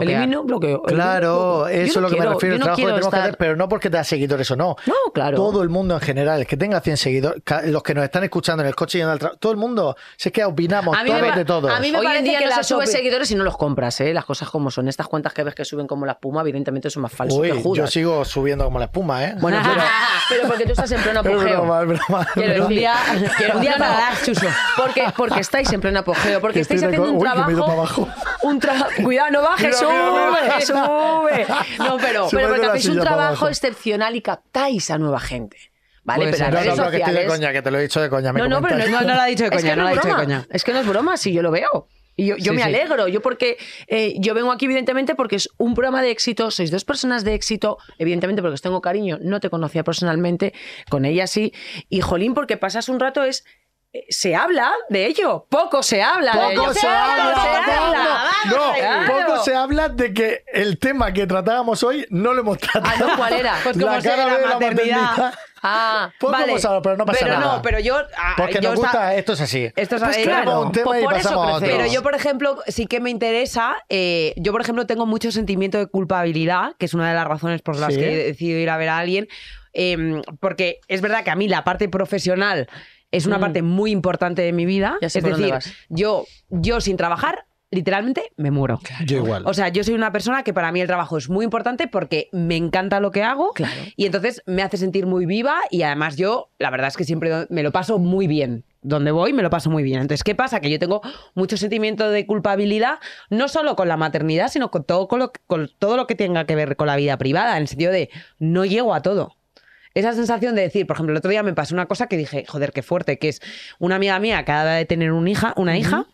Bloquear. Elimino, bloqueo. Claro, elimino, bloqueo. Yo eso es no lo que quiero- me refiero, el no trabajo que tenemos que hacer, pero no porque te da seguidores o no. No, claro. Todo el mundo en general, el que tenga 100 seguidores, los que nos están escuchando en el coche yendo al trabajo, todo el mundo, si es que opinamos todos pa- de todos. a mí me Hoy en parece día que no se las sube seguidores y no los compras, ¿eh? Las cosas como son. Estas cuentas que ves que suben como la espuma, evidentemente son más falsos Uy, que yo sigo subiendo como la espuma, ¿eh? Bueno, pero, pero porque tú estás en pleno apogeo. broma, es broma. Quiero Es broma. decir, quiero- un día pararás, Chuso. Porque, porque estáis en pleno apogeo, porque Que estáis haciendo un trabajo. Un tra- Cuidado, no bajes, sube, sube. No, pero, pero porque hacéis un trabajo abajo. excepcional y captáis a nueva gente. ¿Vale? Pero No, redes no, pero que estoy de sociales- coña, que te lo he dicho de coña. me no, no, pero no, No, no lo ha dicho de es coña, que no lo ha es dicho de broma. coña. Es que no es broma, si yo lo veo. Y yo, yo Sí, me sí. alegro, yo porque eh, yo vengo aquí evidentemente porque es un programa de éxito, sois dos personas de éxito, evidentemente porque os tengo cariño, no te conocía personalmente, con ella sí, y jolín, porque pasas un rato es... Se habla de ello, poco se habla de ello. Poco se habla, se vamos. habla. No, Claro. poco se habla de que el tema que tratábamos hoy no lo hemos tratado. Ah, no, ¿cuál era? Pues como la cara la de la maternidad. maternidad. Ah, Poco vale. hemos hablado, pero no pasa pero nada. no, pero yo. ah, Porque yo nos gusta, esto es así. Esto es Pues así, claro, un tema pues y por eso pasamos a otro. crecemos. Pero yo, por ejemplo, sí que me interesa. eh, yo, por ejemplo, tengo mucho sentimiento de culpabilidad, que es una de las razones por las Sí. que he decidido ir a ver a alguien. eh, porque es verdad que a mí la parte profesional es una Mm. parte muy importante de mi vida. Es decir, yo, yo sin trabajar, literalmente me muero. Yo igual. O sea, yo soy una persona que para mí el trabajo es muy importante porque me encanta lo que hago Claro. y entonces me hace sentir muy viva y además yo, la verdad es que siempre me lo paso muy bien. Donde voy me lo paso muy bien. Entonces, ¿qué pasa? Que yo tengo mucho sentimiento de culpabilidad, no solo con la maternidad, sino con todo, con lo- con todo lo que tenga que ver con la vida privada, en el sentido de no llego a todo. Esa sensación de decir, por ejemplo, el otro día me pasó una cosa que dije, joder, qué fuerte, que es una amiga mía acaba de tener un hija, una hija,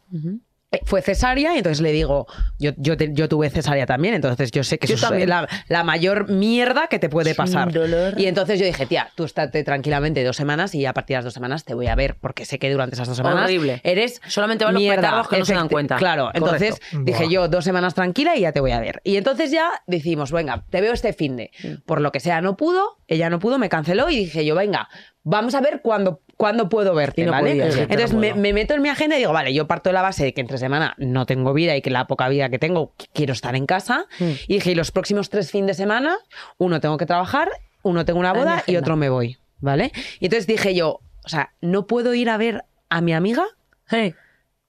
eh, fue cesárea y entonces le digo, yo, yo, te- yo tuve cesárea también, entonces yo sé que Yo eso es también. la, la mayor mierda que te puede pasar. dolor. Y entonces yo dije, tía, tú estate tranquilamente dos semanas y a partir de las dos semanas te voy a ver, porque sé que durante esas dos semanas Horrible. eres Solamente van los mierda. que no se dan cuenta. Claro, entonces Correcto. dije Buah. yo dos semanas tranquila y ya te voy a ver. Y entonces ya decimos, venga, te veo este fin de. Mm. Por lo que sea, no pudo, ella no pudo, me canceló y dije yo, venga, vamos a ver cuándo, cuándo puedo verte, no. Entonces me, meto en mi agenda y digo, vale, yo parto de la base de que entre semana no tengo vida y que la poca vida que tengo qu- quiero estar en casa. Mm. Y dije, y los próximos tres fines de semana, uno tengo que trabajar, uno tengo una Ah, boda y otro me voy, ¿vale? Y entonces dije yo, o sea, no puedo ir a ver a mi amiga Hey,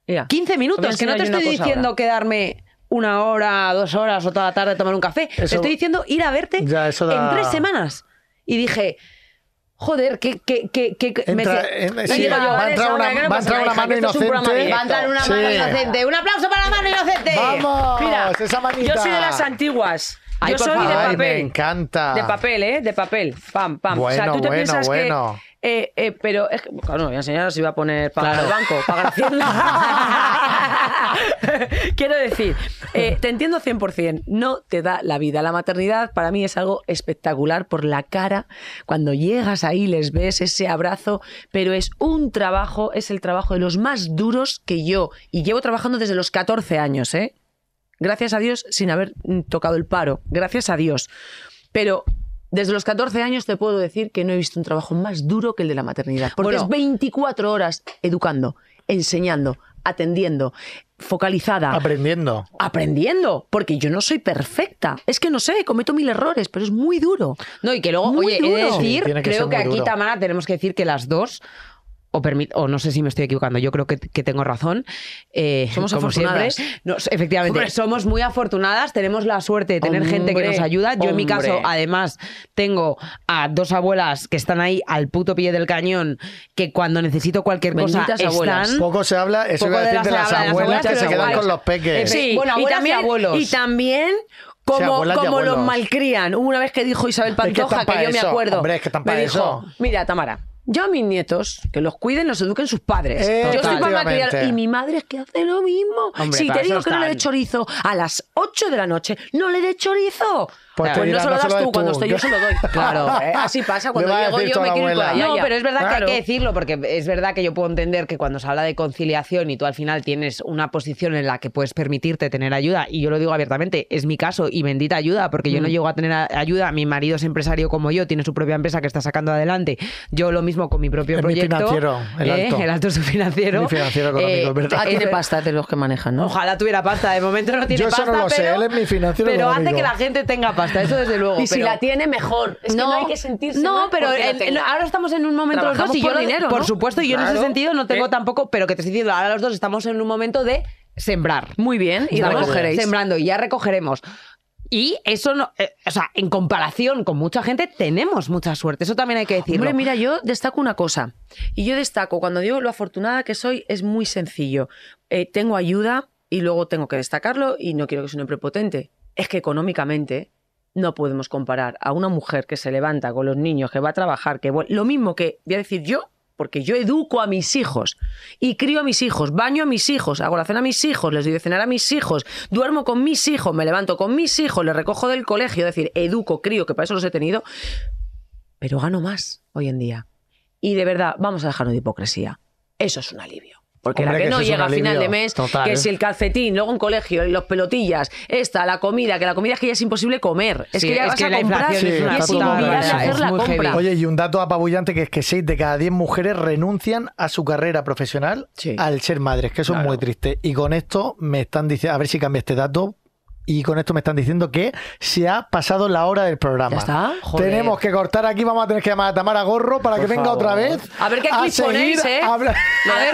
mira. 15 Te voy a minutos, que no te estoy diciendo ahora. quedarme una hora, dos horas o toda la tarde a tomar un café. Te estoy diciendo ir a verte Ya, eso da- en tres semanas. Y dije, joder, que, que, que, que me Entra- decía- en- y sí, digo yo, va a entrar una, mano inocente. directo. va a entrar una Sí. mano inocente. Un aplauso para la mano inocente. ¡Vamos! Mira, esa manita. Yo soy de las antiguas. Ay, yo por soy de favor. Ay, papel. me encanta. De papel, ¿eh? De papel. Pam, pam. o sea, Bueno, tú te bueno, piensas bueno. que. Eh, eh, pero es que, claro, no voy a enseñar si voy a poner para Claro. el banco, para Hacienda. Quiero decir, eh, te entiendo 100%. No te da la vida. La maternidad para mí es algo espectacular por la cara. Cuando llegas ahí, les ves ese abrazo, pero es un trabajo, es el trabajo de los más duros que yo. Y llevo trabajando desde los 14 años, ¿eh? Gracias a Dios sin haber mm, tocado el paro. Gracias a Dios. Pero Desde los 14 años te puedo decir que no he visto un trabajo más duro que el de la maternidad. Porque Bueno. es 24 horas educando, enseñando, atendiendo, focalizada, Aprendiendo. aprendiendo. Porque yo no soy perfecta. Es que no sé, cometo mil errores, pero es muy duro. No, y que luego, Muy oye, he de duro. decir, Sí, tiene que creo que aquí, duro. Tamara, tenemos que decir que las dos, o, o no sé si me estoy equivocando, yo creo que, que tengo razón. eh, Somos afortunadas. Nos- efectivamente, Hombre. somos muy afortunadas, tenemos la suerte de tener gente que Hombre, nos ayuda. Yo en mi caso, hombre. además, tengo a dos abuelas que están ahí al puto pie del cañón, que cuando necesito cualquier cosa Benditas abuelas. están... Poco se habla, eso Poco iba a de decir de las se habla de las abuelas que se quedan con los peques. Sí, bueno, abuelas y también, abuelos. y también como, abuelas y como los malcrían. Hubo una vez que dijo Isabel que Pantoja, están que, pa' yo me eso, acuerdo. hombre, es que están me dijo, eso. mira, Tamara, yo a mis nietos, que los cuiden, los eduquen sus padres. Eh, yo estoy para malcriar. Y mi madre es que hace lo mismo. Hombre, si te digo que no le dé chorizo a las 8 de la noche, no le dé chorizo. Pues Pues, te dirán, no se lo no se das tú, cuando estoy yo se lo doy. Claro, eh, así pasa cuando llego yo me quiero ir abuela. No, pero es verdad que Claro. hay que decirlo, porque es verdad que yo puedo entender que cuando se habla de conciliación y tú al final tienes una posición en la que puedes permitirte tener ayuda, y yo lo digo abiertamente, es mi caso y bendita ayuda, porque yo no Mm. llego a tener a- ayuda, mi marido es empresario como yo, tiene su propia empresa que está sacando adelante, yo lo mismo con mi propio Es mi proyecto. financiero, el ¿eh? alto. el alto es su financiero. Mi financiero económico, es verdad. Ah, tiene eh, pasta de los que manejan, ¿no? Ojalá tuviera pasta, de momento no tiene Yo eso pasta, no lo sé, él es mi financiero pero hace que la gente tenga pasta, eso desde luego. Y si la tiene, mejor. Es que no hay que sentirse No, mal pero ahora estamos en un momento los dos y yo dinero, por ¿no? supuesto, y yo en ese sentido no tengo ¿Qué? tampoco, pero que te estoy diciendo, ahora los dos estamos en un momento de sembrar. Muy bien, y Estamos recogeréis. sembrando y ya recogeremos. Y eso no, eh, o sea, en comparación con mucha gente tenemos mucha suerte, eso también hay que decirlo. Hombre, mira, yo destaco una cosa. Y yo destaco, cuando digo lo afortunada que soy, es muy sencillo. Eh, tengo ayuda y luego tengo que destacarlo y no quiero que suene prepotente. Es que económicamente no podemos comparar a una mujer que se levanta con los niños, que va a trabajar, que lo mismo que, voy a decir yo, porque yo educo a mis hijos y crío a mis hijos, baño a mis hijos, hago la cena a mis hijos, les doy de cenar a mis hijos, duermo con mis hijos, me levanto con mis hijos, les recojo del colegio, decir, educo, crío, que para eso los he tenido, pero gano más hoy en día. Y de verdad, vamos a dejarnos de hipocresía. Eso es un alivio. Porque Hombre, la que, que no llega a final de mes, total. que si el calcetín, luego un colegio, los pelotillas, esta, la comida, que la comida es que ya es imposible comer. Es Sí, que ya es vas que a la comprar es y hacer la muy compra. heavy. Oye, y un dato apabullante que es que 6 de cada 10 mujeres renuncian a su carrera profesional Sí. al ser madres, que eso es muy triste. Y con esto me están diciendo, a ver si cambia este dato. Y con esto me están diciendo que se ha pasado la hora del programa. ¿Ya está? Joder. Tenemos que cortar aquí, vamos a tener que llamar a Tamara Gorro para que venga favor. otra vez. A ver qué clip ponéis, ¿eh? A ver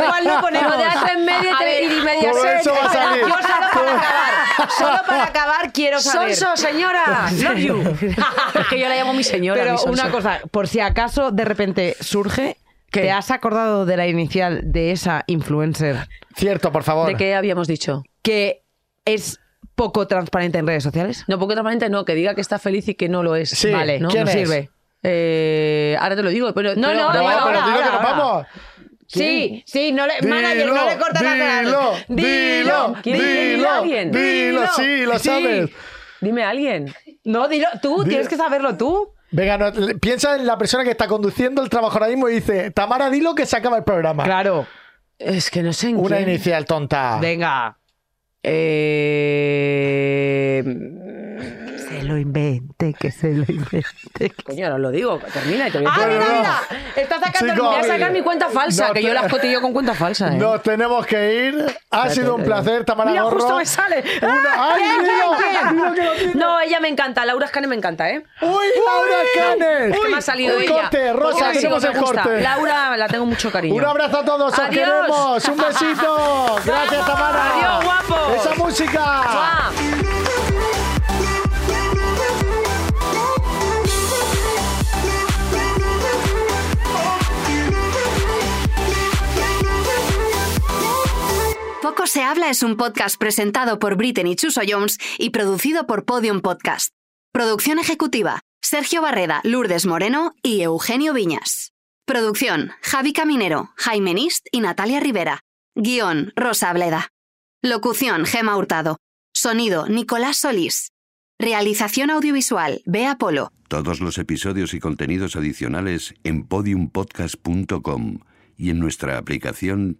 cuál no ponemos. Lo de A3 Media y A te- ver, y media Todo eso va a salir. Yo solo para acabar, solo para acabar quiero saber. Sonso, señora, love you. es que yo la llamo mi señora. Pero mi una cosa, por si acaso de repente surge, ¿Qué? ¿te has acordado de la inicial de esa influencer Cierto, por favor. ¿De qué habíamos dicho? que es poco transparente en redes sociales? No, poco transparente no, que diga que está feliz y que no lo es. Sí, vale, ¿no? ¿quién no es? sirve. Eh, ahora te lo digo, pero No, pero- no, No, no, pero ahora, dilo que ahora, nos ahora. vamos. Sí, sí, no le, manager, no le cortas las ganas. dilo, dilo, ¿Quién- quién dirá alguien? dilo, sí, lo sabes. Dime a alguien. No, dilo tú, Dilo. tienes que saberlo tú. Venga, no, piensa en la persona que está conduciendo el trabajo ahora mismo y dice, Tamara, dilo que se acaba el programa. Claro. Es que no sé en Una quién. inicial tonta. Venga. Eh... Se lo invente, que se lo invente. Coño, ahora os lo digo. Termina y te voy a ¡Ah, mira, no. mira! Está sacando Chicos, Voy a sacar mi cuenta falsa, No que te- yo las cotillo con cuenta falsa. ¿eh? Nos tenemos que ir. Ha sido un placer, Tamara Mira, Gorro. justo me sale. Una- ¡Ay, lo tiene. No, ella me encanta. Laura Scane me encanta, ¿eh? ¡Uy, Laura Canes! Es que me ha salido Un ella. corte, Rosa, tenemos el corte. Laura, la tengo mucho cariño. Un abrazo a todos, os Adiós. queremos. Un besito. Gracias, Tamara. Adiós, guapos. Esa música. Poco se habla es un podcast presentado por Britney Chuso Jones y producido por Podium Podcast. Producción ejecutiva: Sergio Barreda, Lourdes Moreno y Eugenio Viñas. Producción: Javi Caminero, Jaime Nist y Natalia Rivera. Guión: Rosa Bleda. Locución: Gema Hurtado. Sonido: Nicolás Solís. Realización audiovisual: Bea Polo. Todos los episodios y contenidos adicionales en podiumpodcast.com y en nuestra aplicación